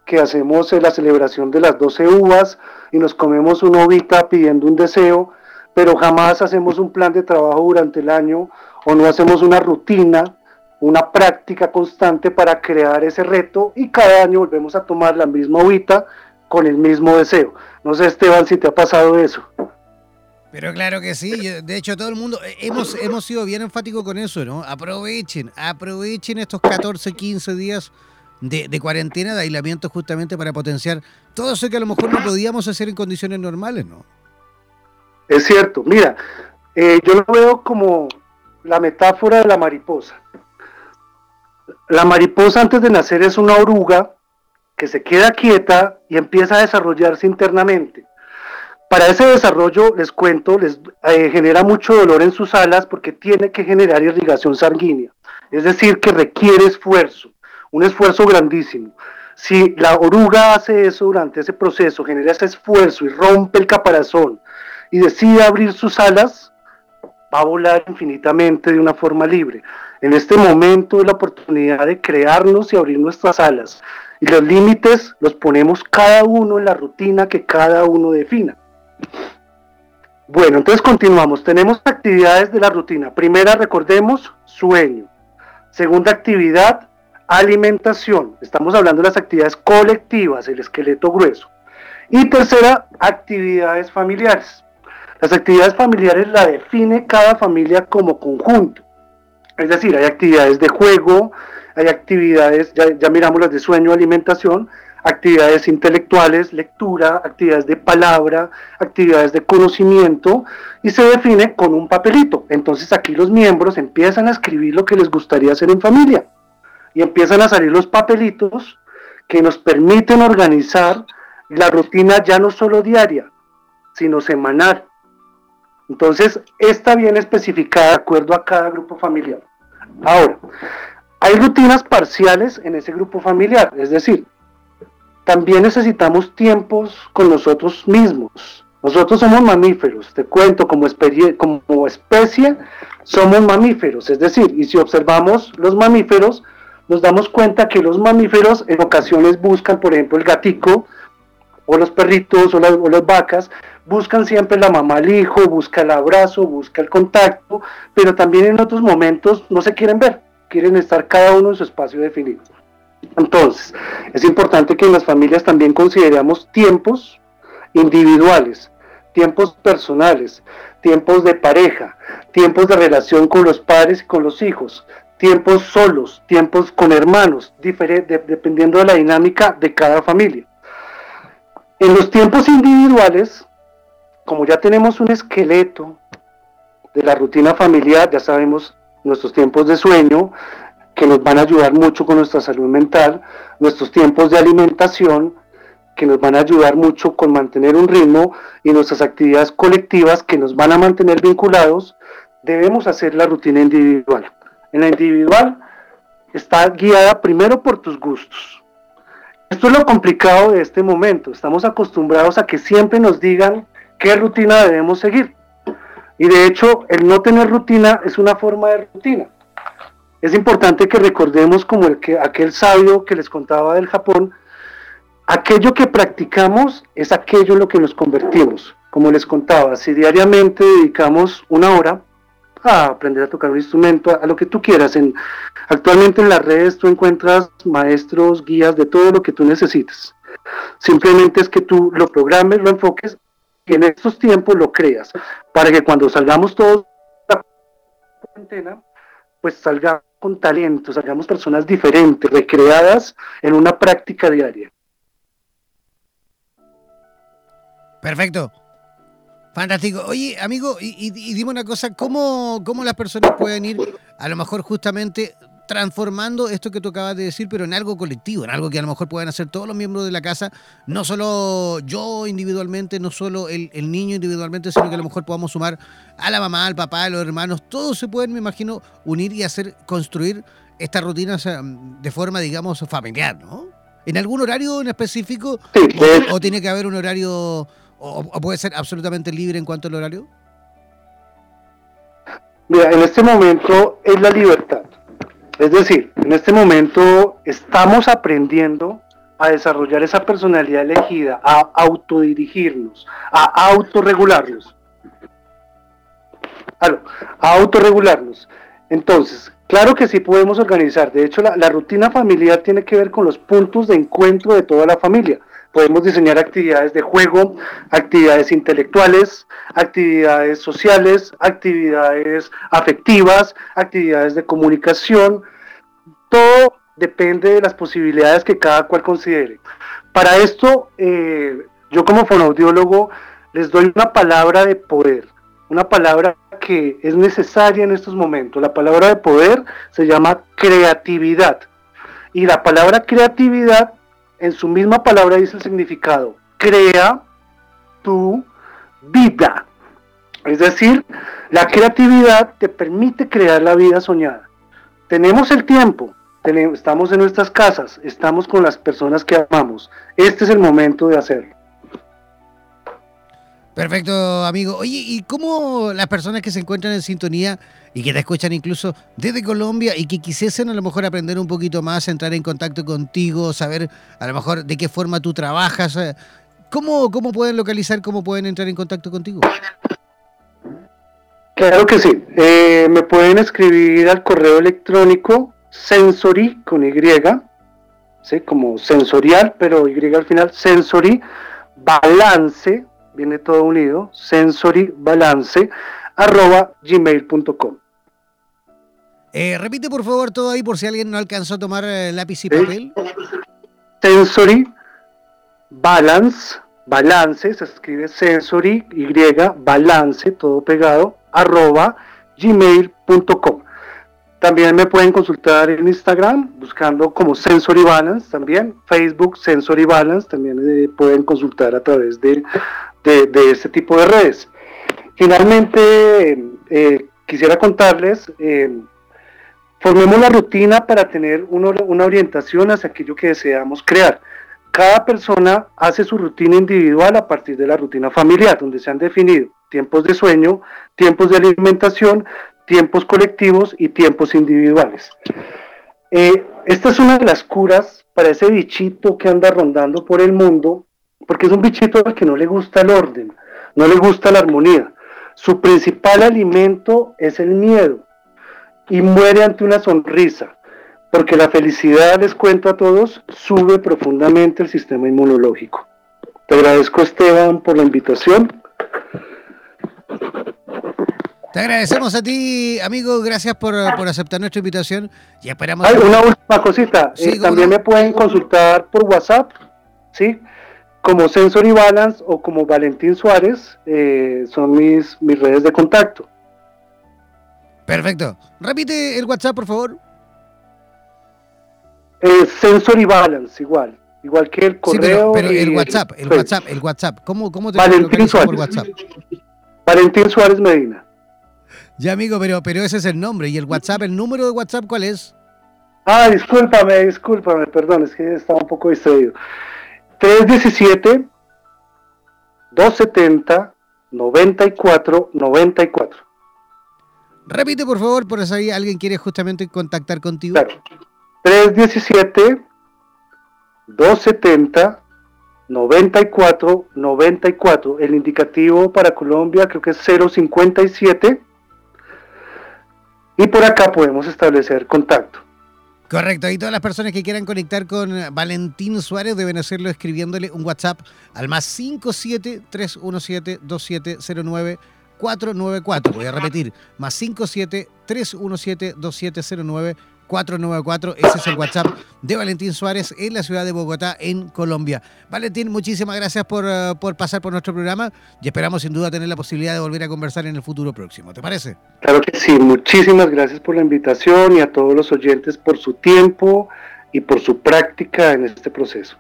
que hacemos la celebración de las 12 uvas y nos comemos una ovita pidiendo un deseo, pero jamás hacemos un plan de trabajo durante el año o no hacemos una rutina, una práctica constante para crear ese reto y cada año volvemos a tomar la misma uvita con el mismo deseo. No sé, Esteban, si te ha pasado eso. Pero claro que sí, de hecho todo el mundo, eh, hemos, hemos sido bien enfáticos con eso, ¿no? Aprovechen, aprovechen estos 14, 15 días de, cuarentena, de aislamiento justamente para potenciar todo eso que a lo mejor no podíamos hacer en condiciones normales, ¿no? Es cierto, mira, eh, yo lo veo como la metáfora de la mariposa. La mariposa antes de nacer es una oruga que se queda quieta y empieza a desarrollarse internamente. Para ese desarrollo, les cuento, les eh, genera mucho dolor en sus alas porque tiene que generar irrigación sanguínea. Es decir, que requiere esfuerzo, un esfuerzo grandísimo. Si la oruga hace eso durante ese proceso, genera ese esfuerzo y rompe el caparazón y decide abrir sus alas, va a volar infinitamente de una forma libre. En este momento es la oportunidad de crearnos y abrir nuestras alas. Y los límites los ponemos cada uno en la rutina que cada uno defina. Bueno, entonces continuamos. Tenemos actividades de la rutina. Primera, recordemos, sueño. Segunda actividad, alimentación. Estamos hablando de las actividades colectivas, el esqueleto grueso. Y tercera, actividades familiares. Las actividades familiares la define cada familia como conjunto. Es decir, hay actividades de juego, hay actividades, ya, ya miramos las de sueño, alimentación, actividades intelectuales, lectura, actividades de palabra, actividades de conocimiento y se define con un papelito. Entonces aquí los miembros empiezan a escribir lo que les gustaría hacer en familia y empiezan a salir los papelitos que nos permiten organizar la rutina ya no solo diaria, sino semanal. Entonces, está bien especificada de acuerdo a cada grupo familiar. Ahora, hay rutinas parciales en ese grupo familiar, es decir, también necesitamos tiempos con nosotros mismos. Nosotros somos mamíferos, te cuento, como, como especie somos mamíferos, es decir, y si observamos los mamíferos, nos damos cuenta que los mamíferos en ocasiones buscan, por ejemplo, el gatico, o los perritos, o las, o las vacas, buscan siempre la mamá al hijo, busca el abrazo, busca el contacto, pero también en otros momentos no se quieren ver, quieren estar cada uno en su espacio definido. Entonces, es importante que en las familias también consideremos tiempos individuales, tiempos personales, tiempos de pareja, tiempos de relación con los padres y con los hijos, tiempos solos, tiempos con hermanos, dependiendo de la dinámica de cada familia. En los tiempos individuales, como ya tenemos un esqueleto de la rutina familiar, ya sabemos nuestros tiempos de sueño, que nos van a ayudar mucho con nuestra salud mental, nuestros tiempos de alimentación, que nos van a ayudar mucho con mantener un ritmo y nuestras actividades colectivas que nos van a mantener vinculados, debemos hacer la rutina individual. En la individual está guiada primero por tus gustos. Esto es lo complicado de este momento. Estamos acostumbrados a que siempre nos digan qué rutina debemos seguir. Y de hecho, el no tener rutina es una forma de rutina es importante que recordemos como el que aquel sabio que les contaba del Japón, aquello que practicamos es aquello en lo que nos convertimos. Como les contaba, si diariamente dedicamos una hora a aprender a tocar un instrumento, a, lo que tú quieras, en, actualmente en las redes tú encuentras maestros, guías de todo lo que tú necesites. Simplemente es que tú lo programes, lo enfoques y en estos tiempos lo creas, para que cuando salgamos todos de la cuarentena, pues salga con talento, salgamos personas diferentes, recreadas en una práctica diaria. Perfecto. Fantástico. Oye, amigo, y, dime una cosa, ¿cómo, ¿cómo las personas pueden ir a lo mejor justamente transformando esto que tú acabas de decir, pero en algo colectivo, en algo que a lo mejor puedan hacer todos los miembros de la casa, no solo yo individualmente, no solo el, niño individualmente, sino que a lo mejor podamos sumar a la mamá, al papá, a los hermanos, todos se pueden, me imagino, unir y hacer, construir estas rutinas de forma, digamos, familiar, ¿no? ¿En algún horario en específico? o, tiene que haber un horario, o puede ser absolutamente libre en cuanto al horario? Mira, en este momento es la libertad. Es decir, en este momento estamos aprendiendo a desarrollar esa personalidad elegida, a autodirigirnos, a autorregularnos. a autorregularnos. Entonces, claro que sí podemos organizar. De hecho, la, rutina familiar tiene que ver con los puntos de encuentro de toda la familia. Podemos diseñar actividades de juego, actividades intelectuales, actividades sociales, actividades afectivas, actividades de comunicación. Todo depende de las posibilidades que cada cual considere. Para esto, eh, yo como fonoaudiólogo les doy una palabra de poder, una palabra que es necesaria en estos momentos. La palabra de poder se llama creatividad. Y la palabra creatividad, en su misma palabra dice el significado, crea tu vida. Es decir, la creatividad te permite crear la vida soñada. Tenemos el tiempo, estamos en nuestras casas, estamos con las personas que amamos. Este es el momento de hacerlo. Perfecto, amigo. Oye, ¿y cómo las personas que se encuentran en sintonía y que te escuchan incluso desde Colombia y que quisiesen a lo mejor aprender un poquito más, entrar en contacto contigo, saber a lo mejor de qué forma tú trabajas, eh, ¿cómo, cómo pueden localizar, cómo pueden entrar en contacto contigo? Claro que sí. Eh, me pueden escribir al correo electrónico sensory con Y, ¿sí? como sensorial, pero Y al final, sensory balance, viene todo unido, sensory balance, arroba gmail.com. Eh, repite por favor todo ahí por si alguien no alcanzó a tomar eh, lápiz y papel. Sensory balance, balance, se escribe sensory, Y, balance, todo pegado, arroba gmail.com. También me pueden consultar en Instagram buscando como Sensory Balance también, Facebook Sensory Balance, también eh, pueden consultar a través de, de, este tipo de redes. Finalmente, eh, quisiera contarles, eh, formemos la rutina para tener una orientación hacia aquello que deseamos crear. Cada persona hace su rutina individual a partir de la rutina familiar, donde se han definido tiempos de sueño, tiempos de alimentación, tiempos colectivos y tiempos individuales. Eh, esta es una de las curas para ese bichito que anda rondando por el mundo, porque es un bichito al que no le gusta el orden, no le gusta la armonía. Su principal alimento es el miedo y muere ante una sonrisa, porque la felicidad, les cuento a todos, sube profundamente el sistema inmunológico. Te agradezco Esteban por la invitación te agradecemos a ti, amigo. Gracias por, aceptar nuestra invitación y esperamos. Hay una última cosita. Eh, también me pueden consultar por WhatsApp, ¿sí? Como Sensory Balance o como Valentín Suárez. Eh, son mis, mis redes de contacto. Perfecto. Repite el WhatsApp, por favor. Eh, Sensory Balance, igual. Igual que el correo. pero, el WhatsApp, el WhatsApp, el WhatsApp. ¿Cómo, cómo te Valentín Suárez. por WhatsApp? Valentín Suárez Medina. Ya, amigo, pero, pero ese es el nombre. ¿Y el WhatsApp, el número de WhatsApp cuál es? Ah, discúlpame, discúlpame, perdón, es que estaba un poco distraído. 317 270 94 94. Repite, por favor, por si alguien quiere justamente contactar contigo. Claro. 317 270 94 94. El indicativo para Colombia creo que es 057 y por acá podemos establecer contacto. Correcto, y todas las personas que quieran conectar con Valentín Suárez deben hacerlo escribiéndole un WhatsApp al más 57 317 2709 494. Voy a repetir, más 57 317 2709 494. Ese es el WhatsApp de Valentín Suárez en la ciudad de Bogotá, en Colombia. Valentín, muchísimas gracias por, eh, por, pasar por nuestro programa y esperamos sin duda tener la posibilidad de volver a conversar en el futuro próximo. ¿Te parece? Claro que sí. Muchísimas gracias por la invitación y a todos los oyentes por su tiempo y por su práctica en este proceso.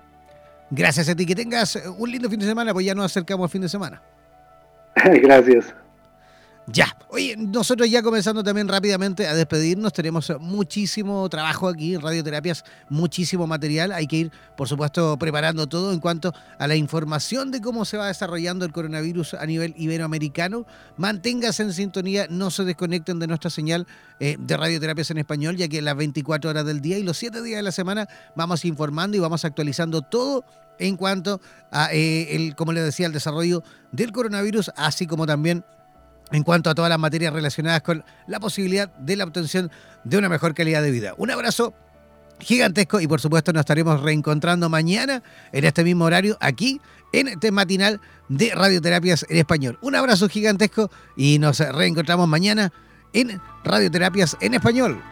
Gracias a ti. Que tengas un lindo fin de semana, pues ya nos acercamos al fin de semana. gracias. Ya, oye, nosotros ya comenzando también rápidamente a despedirnos, tenemos muchísimo trabajo aquí Radioterapias, muchísimo material, hay que ir, por supuesto, preparando todo en cuanto a la información de cómo se va desarrollando el coronavirus a nivel iberoamericano. Manténgase en sintonía, no se desconecten de nuestra señal eh, de Radioterapias en español, ya que las 24 horas del día y los 7 días de la semana vamos informando y vamos actualizando todo en cuanto a, eh, el, como les decía, el desarrollo del coronavirus, así como también en cuanto a todas las materias relacionadas con la posibilidad de la obtención de una mejor calidad de vida. Un abrazo gigantesco y por supuesto nos estaremos reencontrando mañana en este mismo horario aquí en este matinal de Radioterapias en Español. Un abrazo gigantesco y nos reencontramos mañana en Radioterapias en Español.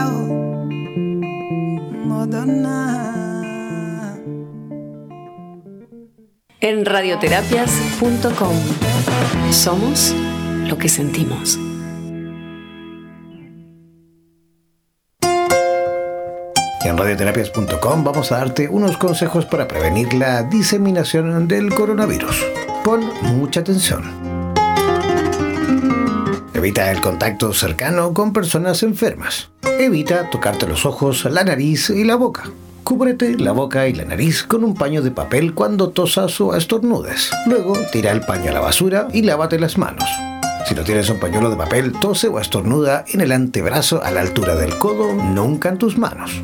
En radioterapias.com somos lo que sentimos. En radioterapias.com vamos a darte unos consejos para prevenir la diseminación del coronavirus. Pon mucha atención. Evita el contacto cercano con personas enfermas. Evita tocarte los ojos, la nariz y la boca. Cúbrete la boca y la nariz con un paño de papel cuando tosas o estornudes. Luego tira el paño a la basura y lávate las manos. Si no tienes un pañuelo de papel, tose o estornuda en el antebrazo a la altura del codo, nunca en tus manos.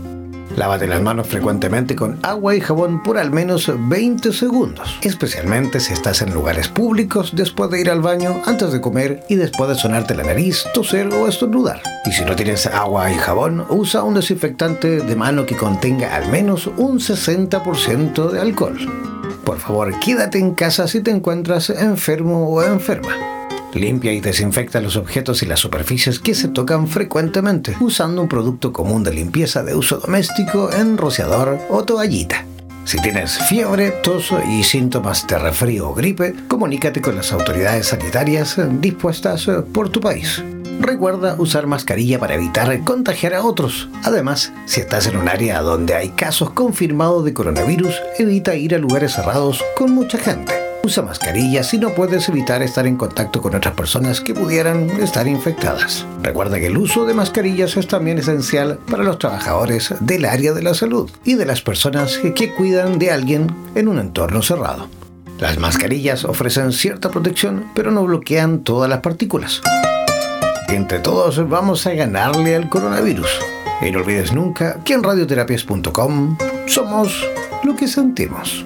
Lávate las manos frecuentemente con agua y jabón por al menos 20 segundos, especialmente si estás en lugares públicos después de ir al baño, antes de comer y después de sonarte la nariz, toser o estornudar. Y si no tienes agua y jabón, usa un desinfectante de mano que contenga al menos un 60% de alcohol. Por favor, quédate en casa si te encuentras enfermo o enferma. Limpia y desinfecta los objetos y las superficies que se tocan frecuentemente usando un producto común de limpieza de uso doméstico en rociador o toallita. Si tienes fiebre, tos y síntomas de resfrío o gripe, comunícate con las autoridades sanitarias dispuestas por tu país. Recuerda usar mascarilla para evitar contagiar a otros. Además, si estás en un área donde hay casos confirmados de coronavirus, evita ir a lugares cerrados con mucha gente. Usa mascarilla si no puedes evitar estar en contacto con otras personas que pudieran estar infectadas. Recuerda que el uso de mascarillas es también esencial para los trabajadores del área de la salud y de las personas que cuidan de alguien en un entorno cerrado. Las mascarillas ofrecen cierta protección, pero no bloquean todas las partículas. Entre todos vamos a ganarle al coronavirus. Y no olvides nunca que en radioterapias.com somos lo que sentimos.